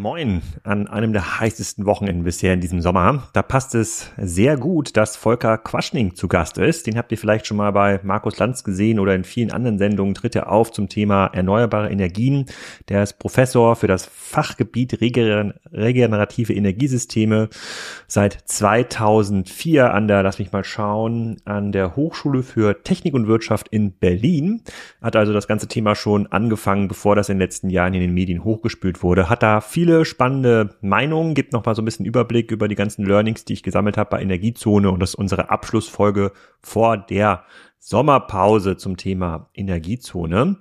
Moin an einem der heißesten Wochenenden bisher in diesem Sommer. Da passt es sehr gut, dass Volker Quaschning zu Gast ist. Den habt ihr vielleicht schon mal bei Markus Lanz gesehen oder in vielen anderen Sendungen tritt er auf zum Thema erneuerbare Energien. Der ist Professor für das Fachgebiet regenerative Energiesysteme seit 2004 an der, lass mich mal schauen, an der Hochschule für Technik und Wirtschaft in Berlin. Hat also das ganze Thema schon angefangen, bevor das in den letzten Jahren in den Medien hochgespült wurde. Hat da viele viele spannende Meinungen, gibt noch mal so ein bisschen Überblick über die ganzen Learnings, die ich gesammelt habe bei Energiezone und das ist unsere Abschlussfolge vor der Sommerpause zum Thema Energiezone.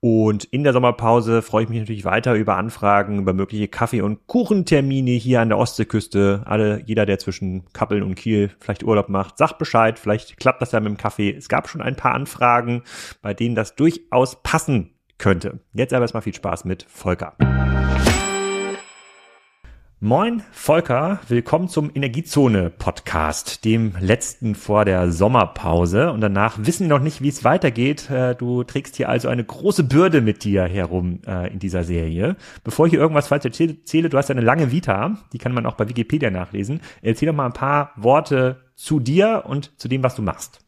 Und in der Sommerpause freue ich mich natürlich weiter über Anfragen, über mögliche Kaffee- und Kuchentermine hier an der Ostseeküste. Alle, jeder, der zwischen Kappeln und Kiel vielleicht Urlaub macht, sagt Bescheid. Vielleicht klappt das ja mit dem Kaffee. Es gab schon ein paar Anfragen, bei denen das durchaus passen könnte. Jetzt aber erstmal viel Spaß mit Volker. Moin, Volker, willkommen zum Energiezone-Podcast, dem letzten vor der Sommerpause. Und danach wissen wir noch nicht, wie es weitergeht. Äh, du trägst hier also eine große Bürde mit dir herum äh, in dieser Serie. Bevor ich hier irgendwas falsch erzähle, du hast eine lange Vita, die kann man auch bei Wikipedia nachlesen. Erzähl doch mal ein paar Worte zu dir und zu dem, was du machst.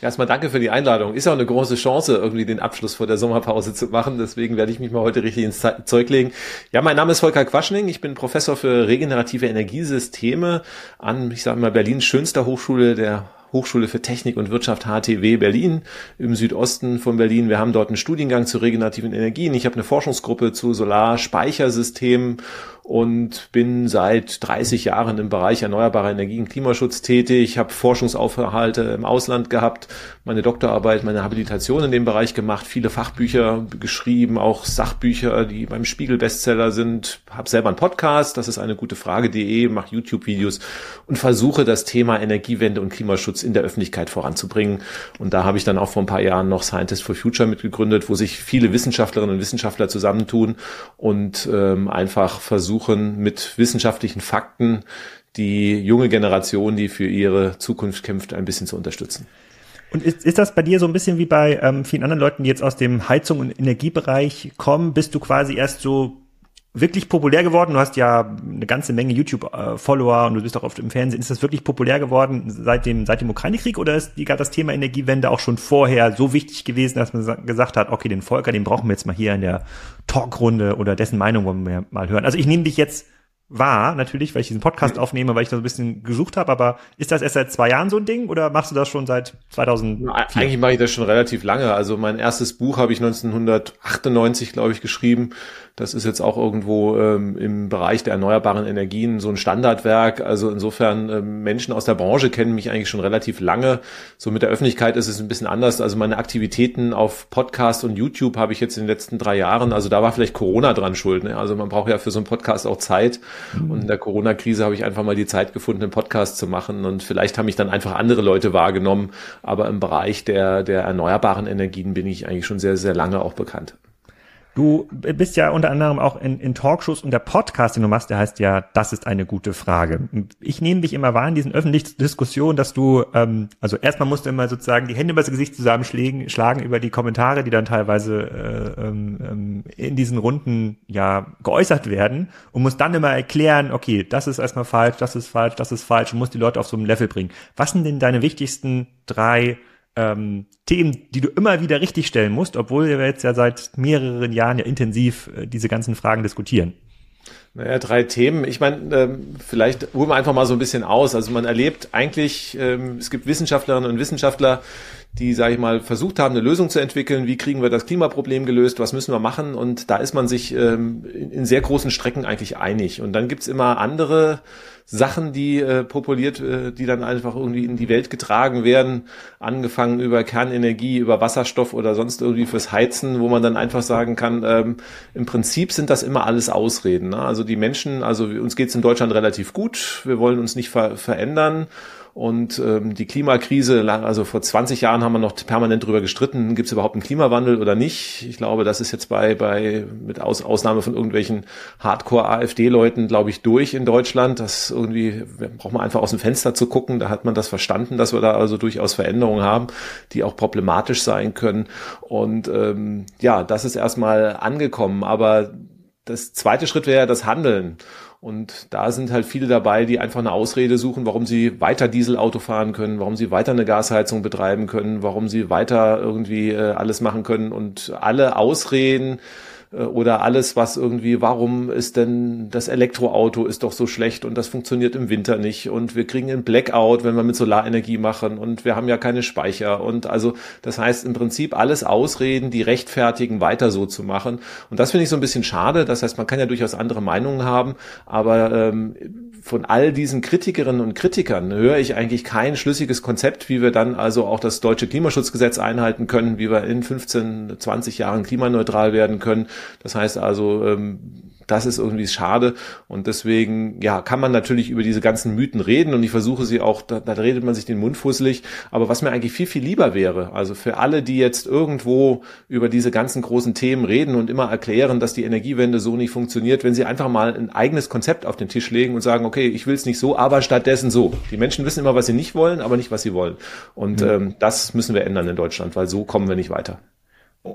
Erstmal danke für die Einladung. Ist ja auch eine große Chance, irgendwie den Abschluss vor der Sommerpause zu machen. Deswegen werde ich mich mal heute richtig ins Zeug legen. Ja, mein Name ist Volker Quaschning. Ich bin Professor für regenerative Energiesysteme an, ich sage mal, Berlins schönster Hochschule der Hochschule für Technik und Wirtschaft HTW Berlin im Südosten von Berlin. Wir haben dort einen Studiengang zu regenerativen Energien. Ich habe eine Forschungsgruppe zu Solarspeichersystemen und bin seit 30 Jahren im Bereich erneuerbare Energien, Klimaschutz tätig. Habe Forschungsaufhalte im Ausland gehabt, meine Doktorarbeit, meine Habilitation in dem Bereich gemacht, viele Fachbücher geschrieben, auch Sachbücher, die beim Spiegel Bestseller sind. Habe selber einen Podcast, das ist eine gute Frage.de, mache YouTube-Videos und versuche das Thema Energiewende und Klimaschutz in der Öffentlichkeit voranzubringen. Und da habe ich dann auch vor ein paar Jahren noch Scientist for Future mitgegründet, wo sich viele Wissenschaftlerinnen und Wissenschaftler zusammentun und ähm, einfach versuchen, versuchen, mit wissenschaftlichen Fakten die junge Generation, die für ihre Zukunft kämpft, ein bisschen zu unterstützen. Und ist, ist das bei dir so ein bisschen wie bei ähm, vielen anderen Leuten, die jetzt aus dem Heizung- und Energiebereich kommen? Bist du quasi erst so wirklich populär geworden? Du hast ja eine ganze Menge YouTube-Follower und du bist auch oft im Fernsehen. Ist das wirklich populär geworden seit dem, seit dem Ukraine-Krieg oder ist die, das Thema Energiewende auch schon vorher so wichtig gewesen, dass man gesagt hat, okay, den Volker, den brauchen wir jetzt mal hier in der Talkrunde oder dessen Meinung wollen wir mal hören? Also ich nehme dich jetzt wahr, natürlich, weil ich diesen Podcast aufnehme, weil ich da so ein bisschen gesucht habe, aber ist das erst seit zwei Jahren so ein Ding oder machst du das schon seit 2000? Eigentlich mache ich das schon relativ lange. Also mein erstes Buch habe ich 1998, glaube ich, geschrieben das ist jetzt auch irgendwo ähm, im Bereich der erneuerbaren Energien so ein Standardwerk. Also insofern ähm, Menschen aus der Branche kennen mich eigentlich schon relativ lange. So mit der Öffentlichkeit ist es ein bisschen anders. Also meine Aktivitäten auf Podcast und YouTube habe ich jetzt in den letzten drei Jahren, also da war vielleicht Corona dran schuld. Ne? Also man braucht ja für so einen Podcast auch Zeit. Mhm. Und in der Corona-Krise habe ich einfach mal die Zeit gefunden, einen Podcast zu machen. Und vielleicht haben mich dann einfach andere Leute wahrgenommen. Aber im Bereich der, der erneuerbaren Energien bin ich eigentlich schon sehr, sehr lange auch bekannt. Du bist ja unter anderem auch in, in Talkshows und der Podcast, den du machst, der heißt ja, das ist eine gute Frage. Ich nehme dich immer wahr in diesen öffentlichen Diskussionen, dass du, ähm, also erstmal musst du immer sozusagen die Hände über das Gesicht zusammenschlagen schlagen über die Kommentare, die dann teilweise äh, ähm, ähm, in diesen Runden ja geäußert werden und musst dann immer erklären, okay, das ist erstmal falsch, das ist falsch, das ist falsch und musst die Leute auf so ein Level bringen. Was sind denn deine wichtigsten drei ähm, Themen, die du immer wieder richtig stellen musst, obwohl wir jetzt ja seit mehreren Jahren ja intensiv äh, diese ganzen Fragen diskutieren. Naja, drei Themen. Ich meine, ähm, vielleicht holen wir einfach mal so ein bisschen aus. Also man erlebt eigentlich, ähm, es gibt Wissenschaftlerinnen und Wissenschaftler, die, sage ich mal, versucht haben, eine Lösung zu entwickeln. Wie kriegen wir das Klimaproblem gelöst? Was müssen wir machen? Und da ist man sich ähm, in, in sehr großen Strecken eigentlich einig. Und dann gibt's immer andere Sachen, die äh, populiert, äh, die dann einfach irgendwie in die Welt getragen werden, angefangen über Kernenergie, über Wasserstoff oder sonst irgendwie fürs Heizen, wo man dann einfach sagen kann, ähm, im Prinzip sind das immer alles Ausreden. Ne? Also die Menschen, also uns geht's in Deutschland relativ gut, wir wollen uns nicht ver verändern und ähm, die Klimakrise, also vor 20 Jahren haben wir noch permanent darüber gestritten, gibt es überhaupt einen Klimawandel oder nicht. Ich glaube, das ist jetzt bei, bei mit Aus, Ausnahme von irgendwelchen Hardcore-AfD-Leuten, glaube ich, durch in Deutschland. Das irgendwie braucht man einfach aus dem Fenster zu gucken. Da hat man das verstanden, dass wir da also durchaus Veränderungen haben, die auch problematisch sein können. Und ähm, ja, das ist erstmal angekommen. Aber das zweite Schritt wäre das Handeln. Und da sind halt viele dabei, die einfach eine Ausrede suchen, warum sie weiter Dieselauto fahren können, warum sie weiter eine Gasheizung betreiben können, warum sie weiter irgendwie äh, alles machen können. Und alle Ausreden oder alles, was irgendwie, warum ist denn das Elektroauto ist doch so schlecht und das funktioniert im Winter nicht und wir kriegen einen Blackout, wenn wir mit Solarenergie machen und wir haben ja keine Speicher. Und also das heißt im Prinzip alles Ausreden, die rechtfertigen, weiter so zu machen. Und das finde ich so ein bisschen schade. Das heißt, man kann ja durchaus andere Meinungen haben, aber ähm, von all diesen Kritikerinnen und Kritikern höre ich eigentlich kein schlüssiges Konzept, wie wir dann also auch das deutsche Klimaschutzgesetz einhalten können, wie wir in 15, 20 Jahren klimaneutral werden können. Das heißt also, ähm, das ist irgendwie schade. Und deswegen ja kann man natürlich über diese ganzen Mythen reden. Und ich versuche sie auch da, da redet man sich den Mund fusselig. Aber was mir eigentlich viel viel lieber wäre also für alle die jetzt irgendwo über diese ganzen großen Themen reden und immer erklären dass die Energiewende so nicht funktioniert wenn sie einfach mal ein eigenes Konzept auf den Tisch legen und sagen okay ich will es nicht so aber stattdessen so. Die Menschen wissen immer was sie nicht wollen aber nicht was sie wollen. Und mhm. ähm, das müssen wir ändern in Deutschland weil so kommen wir nicht weiter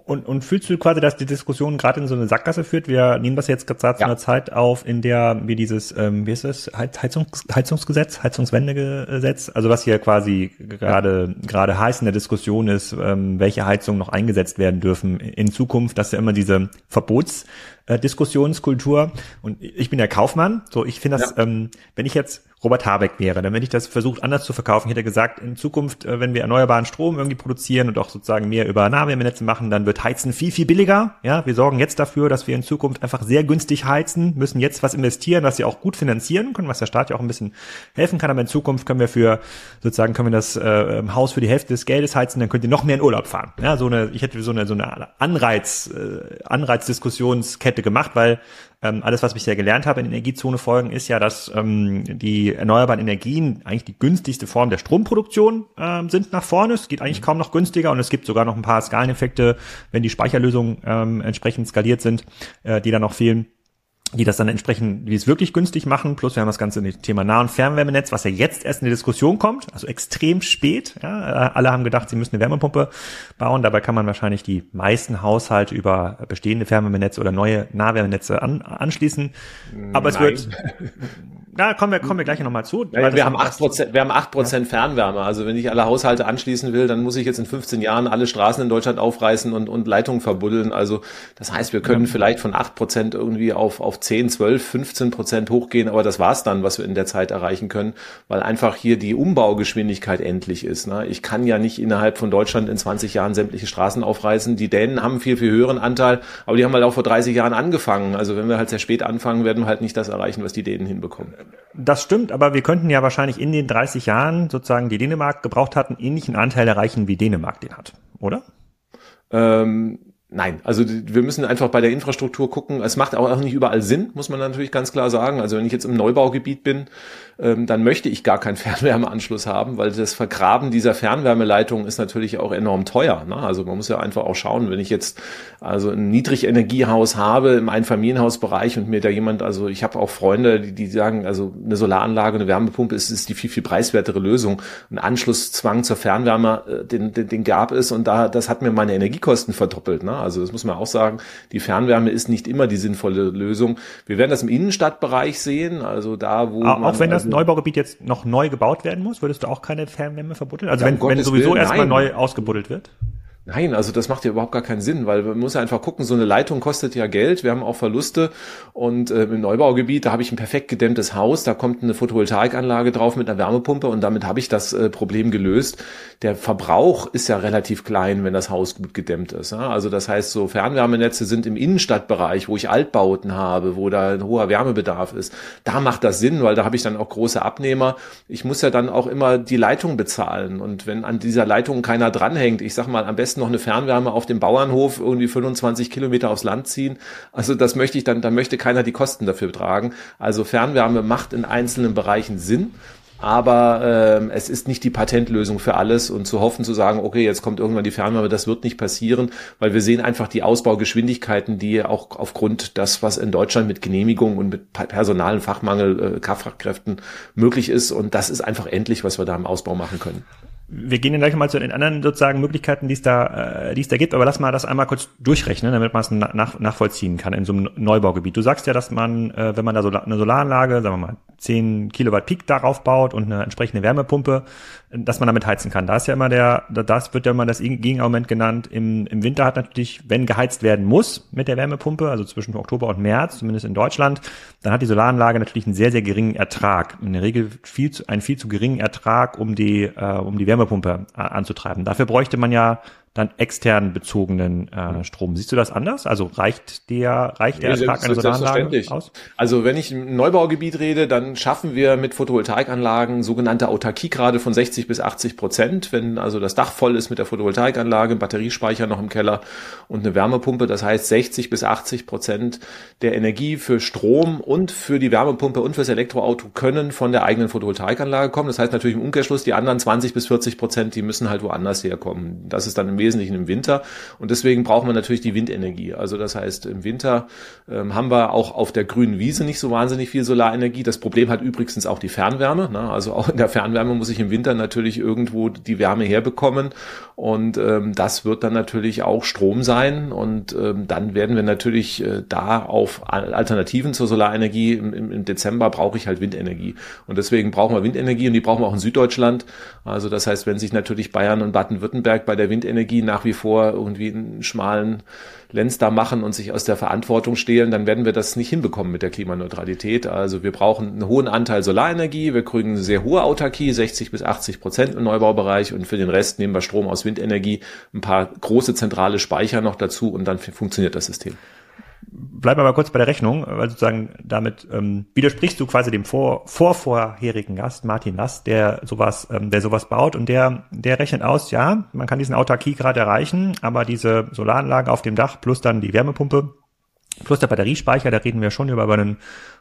und, und fühlst du quasi, dass die Diskussion gerade in so eine Sackgasse führt? Wir nehmen das jetzt gerade zu einer Zeit auf, in der wir dieses, ähm, wie ist es, Heizungs, Heizungsgesetz, Heizungswendegesetz, also was hier quasi gerade gerade heiß in der Diskussion ist, ähm, welche Heizungen noch eingesetzt werden dürfen in Zukunft, dass ja immer diese Verbots äh, Diskussionskultur. Und ich bin der Kaufmann. So, ich finde das, ja. ähm, wenn ich jetzt Robert Habeck wäre, dann hätte ich das versucht anders zu verkaufen. Ich hätte gesagt, in Zukunft, äh, wenn wir erneuerbaren Strom irgendwie produzieren und auch sozusagen mehr über Nahwärmenetze machen, dann wird Heizen viel, viel billiger. Ja, wir sorgen jetzt dafür, dass wir in Zukunft einfach sehr günstig heizen, müssen jetzt was investieren, was wir auch gut finanzieren können, was der Staat ja auch ein bisschen helfen kann. Aber in Zukunft können wir für, sozusagen können wir das äh, Haus für die Hälfte des Geldes heizen, dann könnt ihr noch mehr in Urlaub fahren. Ja, so eine, ich hätte so eine, so eine Anreiz, äh, Anreizdiskussionskette gemacht, weil ähm, alles, was ich ja gelernt habe in Energiezone-Folgen, ist ja, dass ähm, die erneuerbaren Energien eigentlich die günstigste Form der Stromproduktion ähm, sind nach vorne. Es geht eigentlich kaum noch günstiger und es gibt sogar noch ein paar Skaleneffekte, wenn die Speicherlösungen ähm, entsprechend skaliert sind, äh, die dann noch fehlen die das dann entsprechend, wie es wirklich günstig machen. Plus wir haben das ganze Thema Nah- und Fernwärmenetz, was ja jetzt erst in die Diskussion kommt, also extrem spät. Ja, alle haben gedacht, sie müssen eine Wärmepumpe bauen. Dabei kann man wahrscheinlich die meisten Haushalte über bestehende Fernwärmenetze oder neue Nahwärmenetze an, anschließen. Aber Nein. es wird da kommen wir, kommen wir gleich nochmal zu. Ja, wir, haben acht Prozent, wir haben acht Prozent Fernwärme. Also wenn ich alle Haushalte anschließen will, dann muss ich jetzt in 15 Jahren alle Straßen in Deutschland aufreißen und, und Leitungen verbuddeln. Also das heißt, wir können ja. vielleicht von acht Prozent irgendwie auf, auf 10, 12, 15 Prozent hochgehen. Aber das war's dann, was wir in der Zeit erreichen können, weil einfach hier die Umbaugeschwindigkeit endlich ist. Ne? Ich kann ja nicht innerhalb von Deutschland in 20 Jahren sämtliche Straßen aufreißen. Die Dänen haben viel, viel höheren Anteil, aber die haben halt auch vor 30 Jahren angefangen. Also wenn wir halt sehr spät anfangen, werden wir halt nicht das erreichen, was die Dänen hinbekommen. Das stimmt, aber wir könnten ja wahrscheinlich in den 30 Jahren sozusagen, die Dänemark gebraucht hat, einen ähnlichen Anteil erreichen, wie Dänemark den hat, oder? Ähm, Nein, also wir müssen einfach bei der Infrastruktur gucken. Es macht auch nicht überall Sinn, muss man natürlich ganz klar sagen. Also wenn ich jetzt im Neubaugebiet bin, dann möchte ich gar keinen Fernwärmeanschluss haben, weil das Vergraben dieser Fernwärmeleitung ist natürlich auch enorm teuer. Ne? Also man muss ja einfach auch schauen, wenn ich jetzt also ein Niedrigenergiehaus habe im Einfamilienhausbereich und mir da jemand, also ich habe auch Freunde, die, die sagen, also eine Solaranlage, eine Wärmepumpe ist, ist die viel, viel preiswertere Lösung. Ein Anschlusszwang zur Fernwärme, äh, den, den, den gab es und da, das hat mir meine Energiekosten verdoppelt. Ne? Also das muss man auch sagen. Die Fernwärme ist nicht immer die sinnvolle Lösung. Wir werden das im Innenstadtbereich sehen, also da, wo auch, man, wenn das also, Neubaugebiet jetzt noch neu gebaut werden muss, würdest du auch keine Fernwärme verbuddeln? Also ja, wenn, um wenn sowieso erstmal neu ausgebuddelt wird? Nein, also das macht ja überhaupt gar keinen Sinn, weil man muss ja einfach gucken, so eine Leitung kostet ja Geld, wir haben auch Verluste und äh, im Neubaugebiet, da habe ich ein perfekt gedämmtes Haus, da kommt eine Photovoltaikanlage drauf mit einer Wärmepumpe und damit habe ich das äh, Problem gelöst. Der Verbrauch ist ja relativ klein, wenn das Haus gut gedämmt ist. Ja? Also das heißt, so Fernwärmenetze sind im Innenstadtbereich, wo ich Altbauten habe, wo da ein hoher Wärmebedarf ist. Da macht das Sinn, weil da habe ich dann auch große Abnehmer. Ich muss ja dann auch immer die Leitung bezahlen und wenn an dieser Leitung keiner dranhängt, ich sag mal am besten besten noch eine Fernwärme auf dem Bauernhof irgendwie 25 Kilometer aufs Land ziehen. Also das möchte ich dann, da möchte keiner die Kosten dafür tragen. Also Fernwärme macht in einzelnen Bereichen Sinn aber ähm, es ist nicht die Patentlösung für alles und zu hoffen zu sagen, okay, jetzt kommt irgendwann die Fernwärme, das wird nicht passieren, weil wir sehen einfach die Ausbaugeschwindigkeiten, die auch aufgrund das, was in Deutschland mit Genehmigung und mit personalen Fachmangel, äh, Fachkräften möglich ist und das ist einfach endlich, was wir da im Ausbau machen können wir gehen dann gleich mal zu den anderen sozusagen Möglichkeiten, die es da, äh, die es da gibt, aber lass mal das einmal kurz durchrechnen, damit man es nach, nachvollziehen kann in so einem Neubaugebiet. Du sagst ja, dass man, äh, wenn man da so eine Solaranlage, sagen wir mal, 10 Kilowatt Peak darauf baut und eine entsprechende Wärmepumpe, dass man damit heizen kann. Da ist ja immer der, das wird ja immer das Gegenargument genannt. Im, Im Winter hat natürlich, wenn geheizt werden muss mit der Wärmepumpe, also zwischen Oktober und März, zumindest in Deutschland, dann hat die Solaranlage natürlich einen sehr, sehr geringen Ertrag. In der Regel viel zu, einen viel zu geringen Ertrag, um die, äh, um die Wärmepumpe äh, anzutreiben. Dafür bräuchte man ja dann extern bezogenen äh, Strom. Siehst du das anders? Also reicht der, reicht der nee, Ertrag einer Solaranlage aus? Also wenn ich im Neubaugebiet rede, dann schaffen wir mit Photovoltaikanlagen sogenannte Autarkiegrade von 60 bis 80 Prozent. Wenn also das Dach voll ist mit der Photovoltaikanlage, Batteriespeicher noch im Keller und eine Wärmepumpe, das heißt 60 bis 80 Prozent der Energie für Strom und für die Wärmepumpe und fürs Elektroauto können von der eigenen Photovoltaikanlage kommen. Das heißt natürlich im Umkehrschluss, die anderen 20 bis 40 Prozent, die müssen halt woanders herkommen. Das ist dann im Wesentlichen im Winter. Und deswegen brauchen wir natürlich die Windenergie. Also das heißt, im Winter ähm, haben wir auch auf der grünen Wiese nicht so wahnsinnig viel Solarenergie. Das Problem hat übrigens auch die Fernwärme. Ne? Also auch in der Fernwärme muss ich im Winter natürlich irgendwo die Wärme herbekommen. Und ähm, das wird dann natürlich auch Strom sein. Und ähm, dann werden wir natürlich äh, da auf Alternativen zur Solarenergie. Im, Im Dezember brauche ich halt Windenergie. Und deswegen brauchen wir Windenergie und die brauchen wir auch in Süddeutschland. Also das heißt, wenn sich natürlich Bayern und Baden-Württemberg bei der Windenergie Energie nach wie vor irgendwie einen schmalen Lenz da machen und sich aus der Verantwortung stehlen, dann werden wir das nicht hinbekommen mit der Klimaneutralität. Also wir brauchen einen hohen Anteil Solarenergie, wir kriegen eine sehr hohe Autarkie, 60 bis 80 Prozent im Neubaubereich. Und für den Rest nehmen wir Strom aus Windenergie, ein paar große zentrale Speicher noch dazu und dann funktioniert das System bleib aber kurz bei der Rechnung, weil sozusagen damit ähm, widersprichst du quasi dem vor, vorvorherigen Gast, Martin Nass, der sowas, ähm, der sowas baut und der, der rechnet aus, ja, man kann diesen Autarkie gerade erreichen, aber diese Solaranlage auf dem Dach plus dann die Wärmepumpe plus der Batteriespeicher, da reden wir schon über einen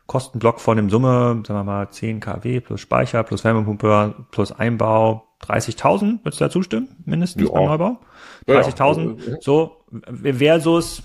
Kostenblock von dem Summe, sagen wir mal 10 kW plus Speicher plus Wärmepumpe plus Einbau 30.000, würdest du da zustimmen, mindestens ja. beim Neubau? 30.000, ja. so versus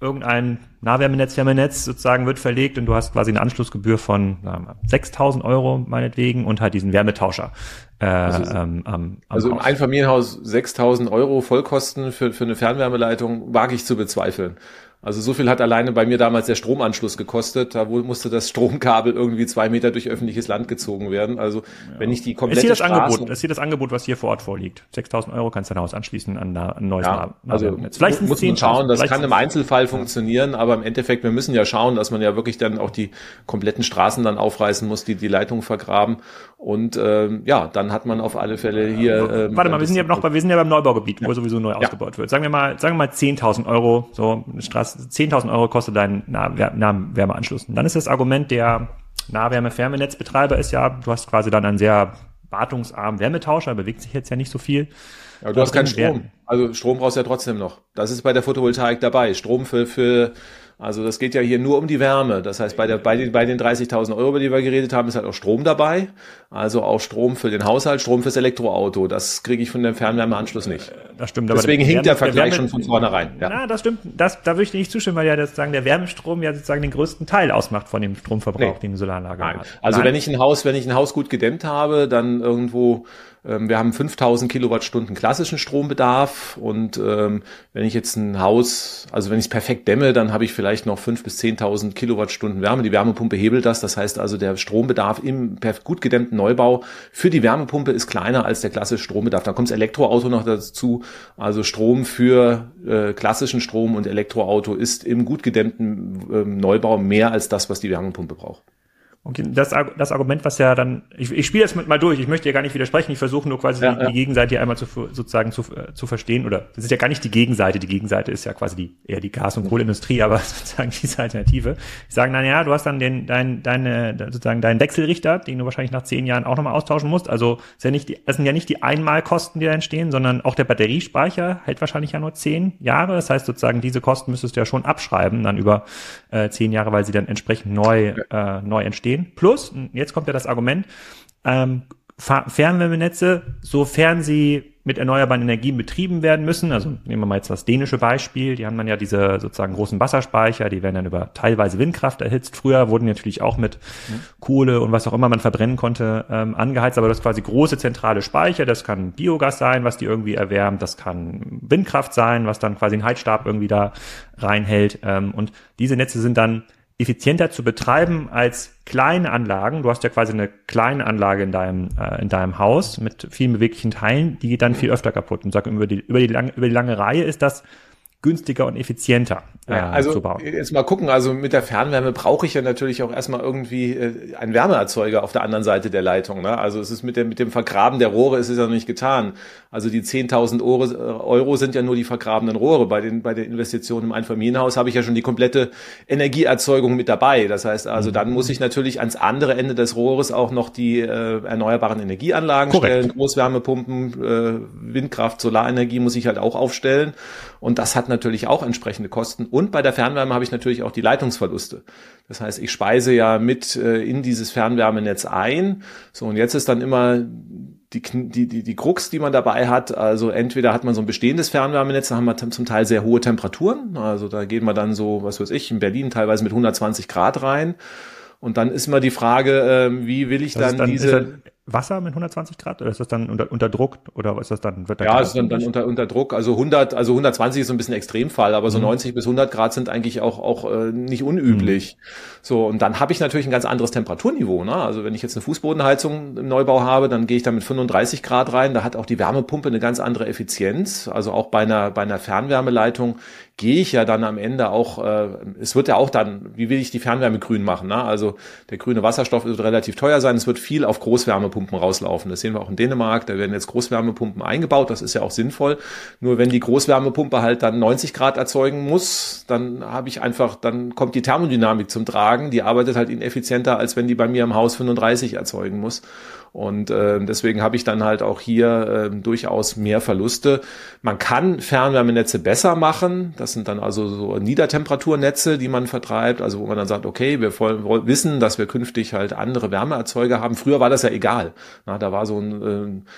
irgendein Nahwärmenetz, sozusagen wird verlegt und du hast quasi eine Anschlussgebühr von 6.000 Euro meinetwegen und halt diesen Wärmetauscher. Äh, also, ähm, am, am also im Einfamilienhaus 6.000 Euro Vollkosten für, für eine Fernwärmeleitung wage ich zu bezweifeln. Also so viel hat alleine bei mir damals der Stromanschluss gekostet. Da musste das Stromkabel irgendwie zwei Meter durch öffentliches Land gezogen werden. Also ja. wenn ich die komplette ist hier das Angebot, ist hier das Angebot, was hier vor Ort vorliegt. 6.000 Euro kannst du dein Haus anschließen an, ein neues ja, Also vielleicht muss man schauen, das kann im Einzelfall funktionieren, aber im Endeffekt, wir müssen ja schauen, dass man ja wirklich dann auch die kompletten Straßen dann aufreißen muss, die die Leitung vergraben. Und ähm, ja, dann hat man auf alle Fälle hier. Ähm, Warte mal, wir sind ja noch bei, wir sind ja beim Neubaugebiet, wo sowieso neu ausgebaut wird. Sagen wir mal, sagen wir mal 10.000 Euro, so eine Straße 10.000 Euro kostet dein Nahwärmeanschluss. Und dann ist das Argument der Nahwärme-Fernnetzbetreiber ist ja, du hast quasi dann einen sehr wartungsarmen Wärmetauscher, bewegt sich jetzt ja nicht so viel. Aber du hast keinen Strom. Also Strom brauchst du ja trotzdem noch. Das ist bei der Photovoltaik dabei. Strom für, für also das geht ja hier nur um die Wärme. Das heißt, bei, der, bei den, bei den 30.000 Euro, über die wir geredet haben, ist halt auch Strom dabei. Also auch Strom für den Haushalt, Strom fürs Elektroauto. Das kriege ich von dem Fernwärmeanschluss nicht. Das stimmt. Deswegen hinkt der Vergleich der schon von vornherein. Ja. Na, das stimmt. Das, da würde ich dir nicht zustimmen, weil ja sozusagen der Wärmestrom ja sozusagen den größten Teil ausmacht von dem Stromverbrauch, nee. den die Solaranlage Nein. hat. Also Nein. wenn ich ein Haus, wenn ich ein Haus gut gedämmt habe, dann irgendwo wir haben 5000 Kilowattstunden klassischen Strombedarf und ähm, wenn ich jetzt ein Haus, also wenn ich es perfekt dämme, dann habe ich vielleicht noch 5.000 bis 10.000 Kilowattstunden Wärme. Die Wärmepumpe hebelt das. Das heißt also, der Strombedarf im gut gedämmten Neubau für die Wärmepumpe ist kleiner als der klassische Strombedarf. Dann kommt das Elektroauto noch dazu. Also Strom für äh, klassischen Strom und Elektroauto ist im gut gedämmten äh, Neubau mehr als das, was die Wärmepumpe braucht. Okay, das, das Argument, was ja dann, ich, ich spiele das mit mal durch, ich möchte ja gar nicht widersprechen, ich versuche nur quasi ja, die, ja. die, Gegenseite hier einmal zu, sozusagen zu, äh, zu verstehen, oder das ist ja gar nicht die Gegenseite, die Gegenseite ist ja quasi die, eher die Gas- und Kohleindustrie, aber sozusagen diese Alternative. Ich sage, na ja, du hast dann den, dein, deine, sozusagen deinen Wechselrichter, den du wahrscheinlich nach zehn Jahren auch nochmal austauschen musst, also ist ja nicht die, das sind ja nicht die Einmalkosten, die da entstehen, sondern auch der Batteriespeicher hält wahrscheinlich ja nur zehn Jahre, das heißt sozusagen diese Kosten müsstest du ja schon abschreiben, dann über äh, zehn Jahre, weil sie dann entsprechend neu, äh, neu entstehen. Plus, jetzt kommt ja das Argument, ähm, Fernwärmenetze, sofern sie mit erneuerbaren Energien betrieben werden müssen. Also nehmen wir mal jetzt das dänische Beispiel. Die haben dann ja diese sozusagen großen Wasserspeicher, die werden dann über teilweise Windkraft erhitzt. Früher wurden natürlich auch mit mhm. Kohle und was auch immer man verbrennen konnte ähm, angeheizt, aber das quasi große zentrale Speicher. Das kann Biogas sein, was die irgendwie erwärmt. Das kann Windkraft sein, was dann quasi einen Heizstab irgendwie da reinhält. Ähm, und diese Netze sind dann effizienter zu betreiben als kleine Anlagen. Du hast ja quasi eine kleine Anlage in deinem, äh, in deinem Haus mit vielen beweglichen Teilen, die geht dann viel öfter kaputt. Und sag, über die, über die lange, über die lange Reihe ist das günstiger und effizienter äh, ja, also zu bauen. Jetzt mal gucken, also mit der Fernwärme brauche ich ja natürlich auch erstmal irgendwie äh, einen Wärmeerzeuger auf der anderen Seite der Leitung. Ne? Also es ist mit dem, mit dem Vergraben der Rohre ist es ja noch nicht getan. Also die 10.000 Euro, Euro sind ja nur die vergrabenen Rohre. Bei den, bei den Investitionen im Einfamilienhaus habe ich ja schon die komplette Energieerzeugung mit dabei. Das heißt also, dann muss ich natürlich ans andere Ende des Rohres auch noch die äh, erneuerbaren Energieanlagen Korrekt. stellen, Großwärmepumpen, äh, Windkraft, Solarenergie muss ich halt auch aufstellen. Und das hat natürlich auch entsprechende Kosten. Und bei der Fernwärme habe ich natürlich auch die Leitungsverluste. Das heißt, ich speise ja mit äh, in dieses Fernwärmenetz ein. So, und jetzt ist dann immer die, die, die, die Krux, die man dabei hat, also entweder hat man so ein bestehendes Fernwärmenetz, da haben wir zum Teil sehr hohe Temperaturen. Also da geht man dann so, was weiß ich, in Berlin teilweise mit 120 Grad rein. Und dann ist immer die Frage, äh, wie will ich dann, dann diese Wasser mit 120 Grad oder ist das dann unter, unter Druck oder ist das dann? Wird da ja, ist dann, dann unter, unter Druck. Also 100, also 120 ist so ein bisschen Extremfall, aber so mhm. 90 bis 100 Grad sind eigentlich auch auch äh, nicht unüblich. Mhm. So und dann habe ich natürlich ein ganz anderes Temperaturniveau. Ne? Also wenn ich jetzt eine Fußbodenheizung im Neubau habe, dann gehe ich da mit 35 Grad rein. Da hat auch die Wärmepumpe eine ganz andere Effizienz. Also auch bei einer bei einer Fernwärmeleitung gehe ich ja dann am Ende auch, äh, es wird ja auch dann, wie will ich die Fernwärme grün machen? Ne? Also der grüne Wasserstoff wird relativ teuer sein, es wird viel auf Großwärmepumpen rauslaufen. Das sehen wir auch in Dänemark, da werden jetzt Großwärmepumpen eingebaut, das ist ja auch sinnvoll. Nur wenn die Großwärmepumpe halt dann 90 Grad erzeugen muss, dann habe ich einfach, dann kommt die Thermodynamik zum Tragen, die arbeitet halt ineffizienter, als wenn die bei mir im Haus 35 erzeugen muss. Und äh, deswegen habe ich dann halt auch hier äh, durchaus mehr Verluste. Man kann Fernwärmenetze besser machen. Das sind dann also so Niedertemperaturnetze, die man vertreibt. Also wo man dann sagt, okay, wir wollen wissen, dass wir künftig halt andere Wärmeerzeuger haben. Früher war das ja egal. Na, da war so ein, äh,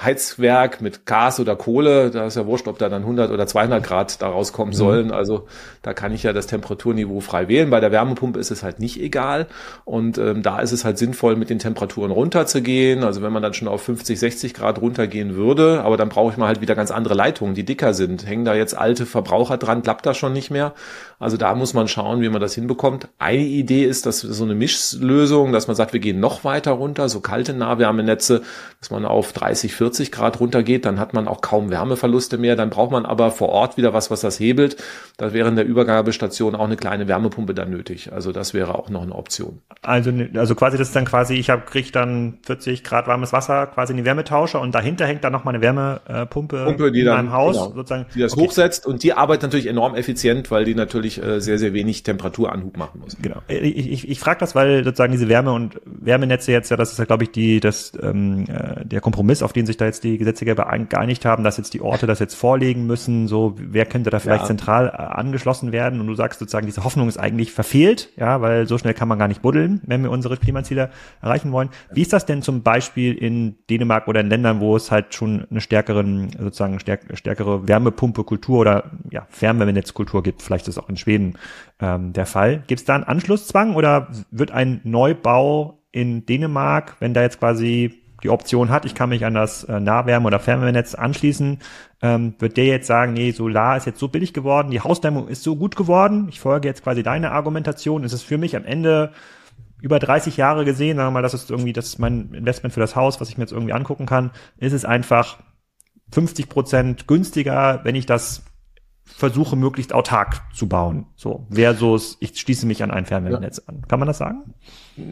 Heizwerk mit Gas oder Kohle, da ist ja wurscht, ob da dann 100 oder 200 Grad da rauskommen mhm. sollen. Also da kann ich ja das Temperaturniveau frei wählen. Bei der Wärmepumpe ist es halt nicht egal. Und ähm, da ist es halt sinnvoll, mit den Temperaturen runterzugehen. Also wenn man dann schon auf 50, 60 Grad runtergehen würde, aber dann brauche ich mal halt wieder ganz andere Leitungen, die dicker sind. Hängen da jetzt alte Verbraucher dran, klappt das schon nicht mehr. Also da muss man schauen, wie man das hinbekommt. Eine Idee ist, dass so eine Mischlösung, dass man sagt, wir gehen noch weiter runter, so kalte Nahwärmenetze, dass man auf 30 30, 40 Grad runtergeht, dann hat man auch kaum Wärmeverluste mehr. Dann braucht man aber vor Ort wieder was, was das hebelt. Da wäre in der Übergabestation auch eine kleine Wärmepumpe dann nötig. Also das wäre auch noch eine Option. Also, also quasi das ist dann quasi, ich habe kriege dann 40 Grad warmes Wasser quasi in die Wärmetauscher und dahinter hängt dann noch mal eine Wärmepumpe Pumpe, die in dann, meinem Haus genau, sozusagen. Die das okay. hochsetzt und die arbeitet natürlich enorm effizient, weil die natürlich äh, sehr, sehr wenig Temperaturanhub machen muss. Genau. Ich, ich, ich frage das, weil sozusagen diese Wärme- und Wärmenetze jetzt ja, das ist ja, glaube ich, die, das, ähm, äh, der Kompromiss auf den sich da jetzt die Gesetzgeber geeinigt haben, dass jetzt die Orte das jetzt vorlegen müssen, so wer könnte da vielleicht ja. zentral äh, angeschlossen werden und du sagst sozusagen, diese Hoffnung ist eigentlich verfehlt, ja, weil so schnell kann man gar nicht buddeln, wenn wir unsere Klimaziele erreichen wollen. Wie ist das denn zum Beispiel in Dänemark oder in Ländern, wo es halt schon eine stärkeren, sozusagen stärk, stärkere Wärmepumpe-Kultur oder ja, Fernwärmenetzkultur gibt? Vielleicht ist das auch in Schweden ähm, der Fall. Gibt es da einen Anschlusszwang oder wird ein Neubau in Dänemark, wenn da jetzt quasi die Option hat, ich kann mich an das äh, Nahwärme- oder Fernwärmenetz anschließen, ähm, wird der jetzt sagen, nee, Solar ist jetzt so billig geworden, die Hausdämmung ist so gut geworden, ich folge jetzt quasi deine Argumentation, ist es für mich am Ende über 30 Jahre gesehen, sagen wir mal, das ist irgendwie das ist mein Investment für das Haus, was ich mir jetzt irgendwie angucken kann, ist es einfach 50 Prozent günstiger, wenn ich das versuche, möglichst autark zu bauen. So, versus ich schließe mich an ein Fernwärmenetz ja. an. Kann man das sagen?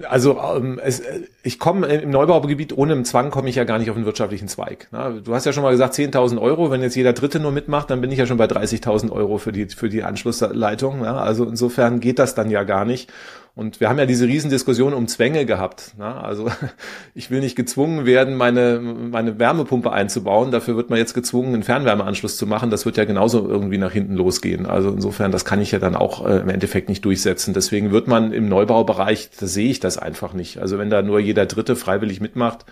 Also ähm, es, ich komme im Neubaugebiet ohne einen Zwang komme ich ja gar nicht auf den wirtschaftlichen Zweig. Na, du hast ja schon mal gesagt 10.000 Euro. Wenn jetzt jeder Dritte nur mitmacht, dann bin ich ja schon bei 30.000 Euro für die für die Anschlussleitung. Na? Also insofern geht das dann ja gar nicht. Und wir haben ja diese Riesendiskussion um Zwänge gehabt. Ne? Also ich will nicht gezwungen werden, meine, meine Wärmepumpe einzubauen. Dafür wird man jetzt gezwungen, einen Fernwärmeanschluss zu machen. Das wird ja genauso irgendwie nach hinten losgehen. Also insofern, das kann ich ja dann auch äh, im Endeffekt nicht durchsetzen. Deswegen wird man im Neubaubereich, da sehe ich das einfach nicht. Also wenn da nur jeder Dritte freiwillig mitmacht,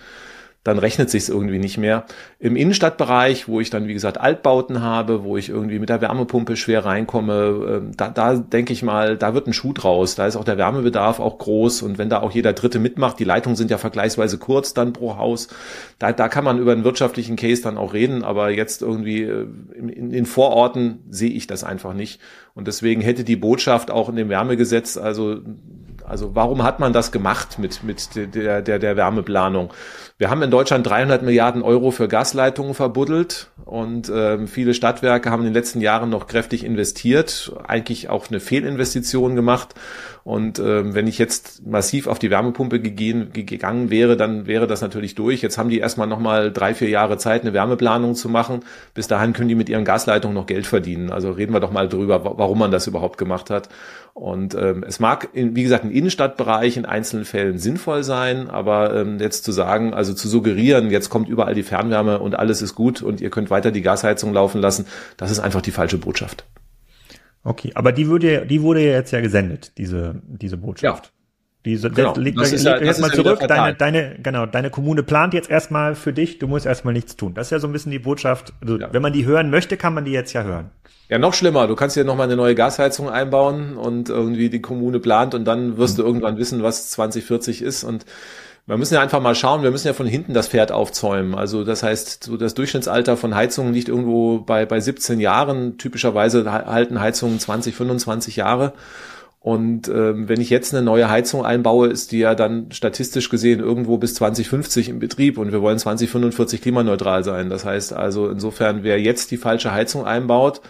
dann rechnet sich's irgendwie nicht mehr. Im Innenstadtbereich, wo ich dann, wie gesagt, Altbauten habe, wo ich irgendwie mit der Wärmepumpe schwer reinkomme, äh, da, da denke ich mal, da wird ein Schuh draus. Da ist auch der Wärmebedarf auch groß und wenn da auch jeder Dritte mitmacht, die Leitungen sind ja vergleichsweise kurz dann pro Haus, da, da kann man über einen wirtschaftlichen Case dann auch reden, aber jetzt irgendwie äh, in, in Vororten sehe ich das einfach nicht. Und deswegen hätte die Botschaft auch in dem Wärmegesetz, also also warum hat man das gemacht mit, mit der, der, der Wärmeplanung? Wir haben in Deutschland 300 Milliarden Euro für Gasleitungen verbuddelt und äh, viele Stadtwerke haben in den letzten Jahren noch kräftig investiert, eigentlich auch eine Fehlinvestition gemacht. Und äh, wenn ich jetzt massiv auf die Wärmepumpe gegehen, gegangen wäre, dann wäre das natürlich durch. Jetzt haben die erstmal nochmal drei, vier Jahre Zeit, eine Wärmeplanung zu machen. Bis dahin können die mit ihren Gasleitungen noch Geld verdienen. Also reden wir doch mal drüber, warum man das überhaupt gemacht hat. Und ähm, es mag, in, wie gesagt, im Innenstadtbereich in einzelnen Fällen sinnvoll sein, aber ähm, jetzt zu sagen, also zu suggerieren, jetzt kommt überall die Fernwärme und alles ist gut und ihr könnt weiter die Gasheizung laufen lassen, das ist einfach die falsche Botschaft. Okay, aber die wurde, die wurde ja jetzt ja gesendet, diese, diese Botschaft. Ja. Diese, genau. das, das ja, das erstmal zurück. Deine, deine, genau, deine Kommune plant jetzt erstmal für dich. Du musst erstmal nichts tun. Das ist ja so ein bisschen die Botschaft. Also, ja. wenn man die hören möchte, kann man die jetzt ja hören. Ja, noch schlimmer. Du kannst hier nochmal eine neue Gasheizung einbauen und irgendwie die Kommune plant und dann wirst mhm. du irgendwann wissen, was 2040 ist und wir müssen ja einfach mal schauen, wir müssen ja von hinten das Pferd aufzäumen. Also das heißt, so das Durchschnittsalter von Heizungen liegt irgendwo bei, bei 17 Jahren. Typischerweise halten Heizungen 20, 25 Jahre. Und ähm, wenn ich jetzt eine neue Heizung einbaue, ist die ja dann statistisch gesehen irgendwo bis 2050 im Betrieb und wir wollen 2045 klimaneutral sein. Das heißt also, insofern, wer jetzt die falsche Heizung einbaut,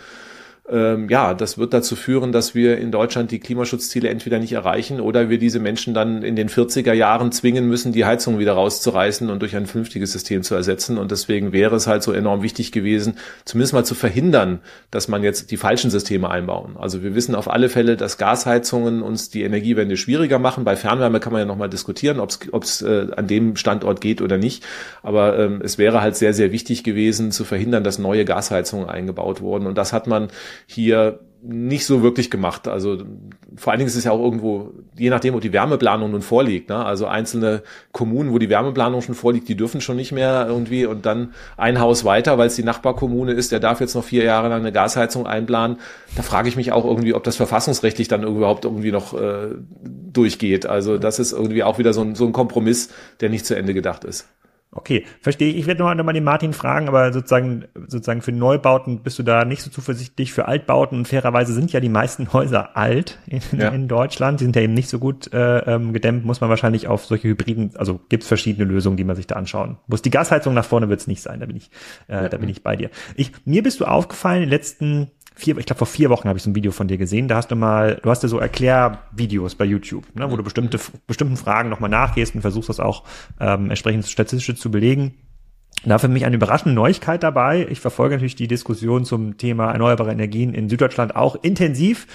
ähm, ja, das wird dazu führen, dass wir in Deutschland die Klimaschutzziele entweder nicht erreichen oder wir diese Menschen dann in den 40er Jahren zwingen müssen, die Heizung wieder rauszureißen und durch ein vernünftiges System zu ersetzen. Und deswegen wäre es halt so enorm wichtig gewesen, zumindest mal zu verhindern, dass man jetzt die falschen Systeme einbauen. Also wir wissen auf alle Fälle, dass Gasheizungen uns die Energiewende schwieriger machen. Bei Fernwärme kann man ja nochmal diskutieren, ob es äh, an dem Standort geht oder nicht. Aber ähm, es wäre halt sehr, sehr wichtig gewesen, zu verhindern, dass neue Gasheizungen eingebaut wurden. Und das hat man hier nicht so wirklich gemacht. Also vor allen Dingen ist es ja auch irgendwo, je nachdem, wo die Wärmeplanung nun vorliegt. Ne? Also einzelne Kommunen, wo die Wärmeplanung schon vorliegt, die dürfen schon nicht mehr irgendwie und dann ein Haus weiter, weil es die Nachbarkommune ist, der darf jetzt noch vier Jahre lang eine Gasheizung einplanen. Da frage ich mich auch irgendwie, ob das verfassungsrechtlich dann überhaupt irgendwie noch äh, durchgeht. Also das ist irgendwie auch wieder so ein, so ein Kompromiss, der nicht zu Ende gedacht ist. Okay, verstehe ich. Ich werde nochmal noch mal den Martin fragen, aber sozusagen, sozusagen für Neubauten bist du da nicht so zuversichtlich. Für Altbauten und fairerweise sind ja die meisten Häuser alt in, ja. in Deutschland. Die sind ja eben nicht so gut äh, ähm, gedämmt. Muss man wahrscheinlich auf solche Hybriden, also gibt's verschiedene Lösungen, die man sich da anschauen muss. Die Gasheizung nach vorne wird's nicht sein, da bin ich, äh, ja. da bin ich bei dir. Ich, mir bist du aufgefallen in den letzten vier, ich glaube vor vier Wochen habe ich so ein Video von dir gesehen. Da hast du mal, du hast ja so Erklärvideos bei YouTube, ne, wo du bestimmte bestimmten Fragen nochmal nachgehst und versuchst das auch ähm, entsprechend statistisch zu belegen. Da für mich eine überraschende Neuigkeit dabei. Ich verfolge natürlich die Diskussion zum Thema erneuerbare Energien in Süddeutschland auch intensiv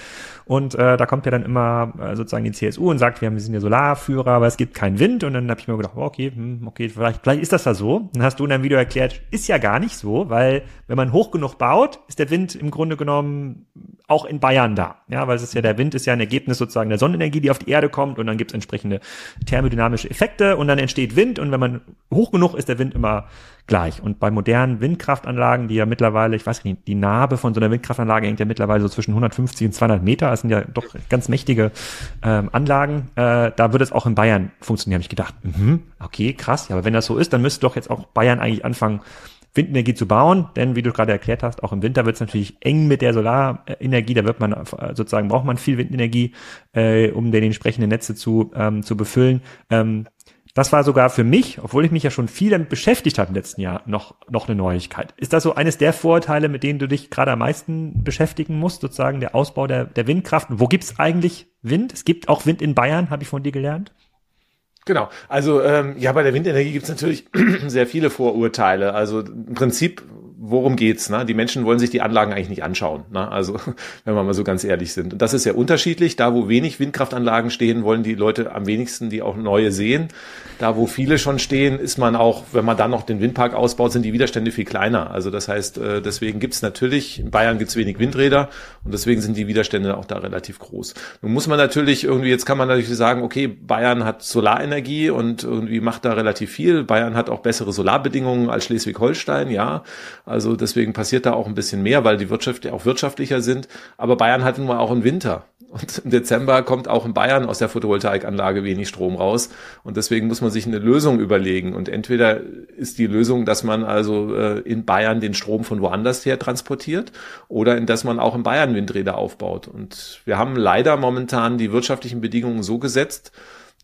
und äh, da kommt ja dann immer äh, sozusagen die CSU und sagt, wir, haben, wir sind ja Solarführer, aber es gibt keinen Wind. Und dann habe ich mir gedacht, okay, hm, okay, vielleicht, vielleicht ist das da so. Dann hast du in deinem Video erklärt, ist ja gar nicht so, weil wenn man hoch genug baut, ist der Wind im Grunde genommen auch in Bayern da. Ja, weil es ist ja, der Wind ist ja ein Ergebnis sozusagen der Sonnenenergie, die auf die Erde kommt und dann gibt es entsprechende thermodynamische Effekte und dann entsteht Wind und wenn man hoch genug ist, der Wind immer gleich. Und bei modernen Windkraftanlagen, die ja mittlerweile, ich weiß nicht, die Narbe von so einer Windkraftanlage hängt ja mittlerweile so zwischen 150 und 200 Meter, das sind ja doch ganz mächtige ähm, Anlagen, äh, da würde es auch in Bayern funktionieren, habe ich gedacht. Mhm, okay, krass, ja, aber wenn das so ist, dann müsste doch jetzt auch Bayern eigentlich anfangen, Windenergie zu bauen, denn wie du gerade erklärt hast, auch im Winter wird es natürlich eng mit der Solarenergie, da wird man äh, sozusagen braucht man viel Windenergie, äh, um den entsprechenden Netze zu ähm, zu befüllen. Ähm, das war sogar für mich, obwohl ich mich ja schon viel damit beschäftigt habe im letzten Jahr, noch, noch eine Neuigkeit. Ist das so eines der Vorteile, mit denen du dich gerade am meisten beschäftigen musst, sozusagen der Ausbau der, der Windkraft? Wo gibt's eigentlich Wind? Es gibt auch Wind in Bayern, habe ich von dir gelernt. Genau, also ähm, ja, bei der Windenergie gibt's natürlich sehr viele Vorurteile. Also im Prinzip worum geht's? Ne? Die Menschen wollen sich die Anlagen eigentlich nicht anschauen. Ne? Also wenn wir mal so ganz ehrlich sind. Und das ist ja unterschiedlich. Da, wo wenig Windkraftanlagen stehen, wollen die Leute am wenigsten die auch neue sehen. Da, wo viele schon stehen, ist man auch, wenn man dann noch den Windpark ausbaut, sind die Widerstände viel kleiner. Also das heißt, äh, deswegen gibt's natürlich, in Bayern gibt's wenig Windräder und deswegen sind die Widerstände auch da relativ groß. Nun muss man natürlich irgendwie, jetzt kann man natürlich sagen, okay, Bayern hat Solarenergie und irgendwie macht da relativ viel. Bayern hat auch bessere Solarbedingungen als Schleswig-Holstein, ja. Also deswegen passiert da auch ein bisschen mehr, weil die Wirtschaft auch wirtschaftlicher sind. Aber Bayern hat nun mal auch einen Winter. Und im Dezember kommt auch in Bayern aus der Photovoltaikanlage wenig Strom raus. Und deswegen muss man sich eine Lösung überlegen. Und entweder ist die Lösung, dass man also äh, in Bayern den Strom von woanders her transportiert oder in dass man auch in Bayern Windräder aufbaut. Und wir haben leider momentan die wirtschaftlichen Bedingungen so gesetzt,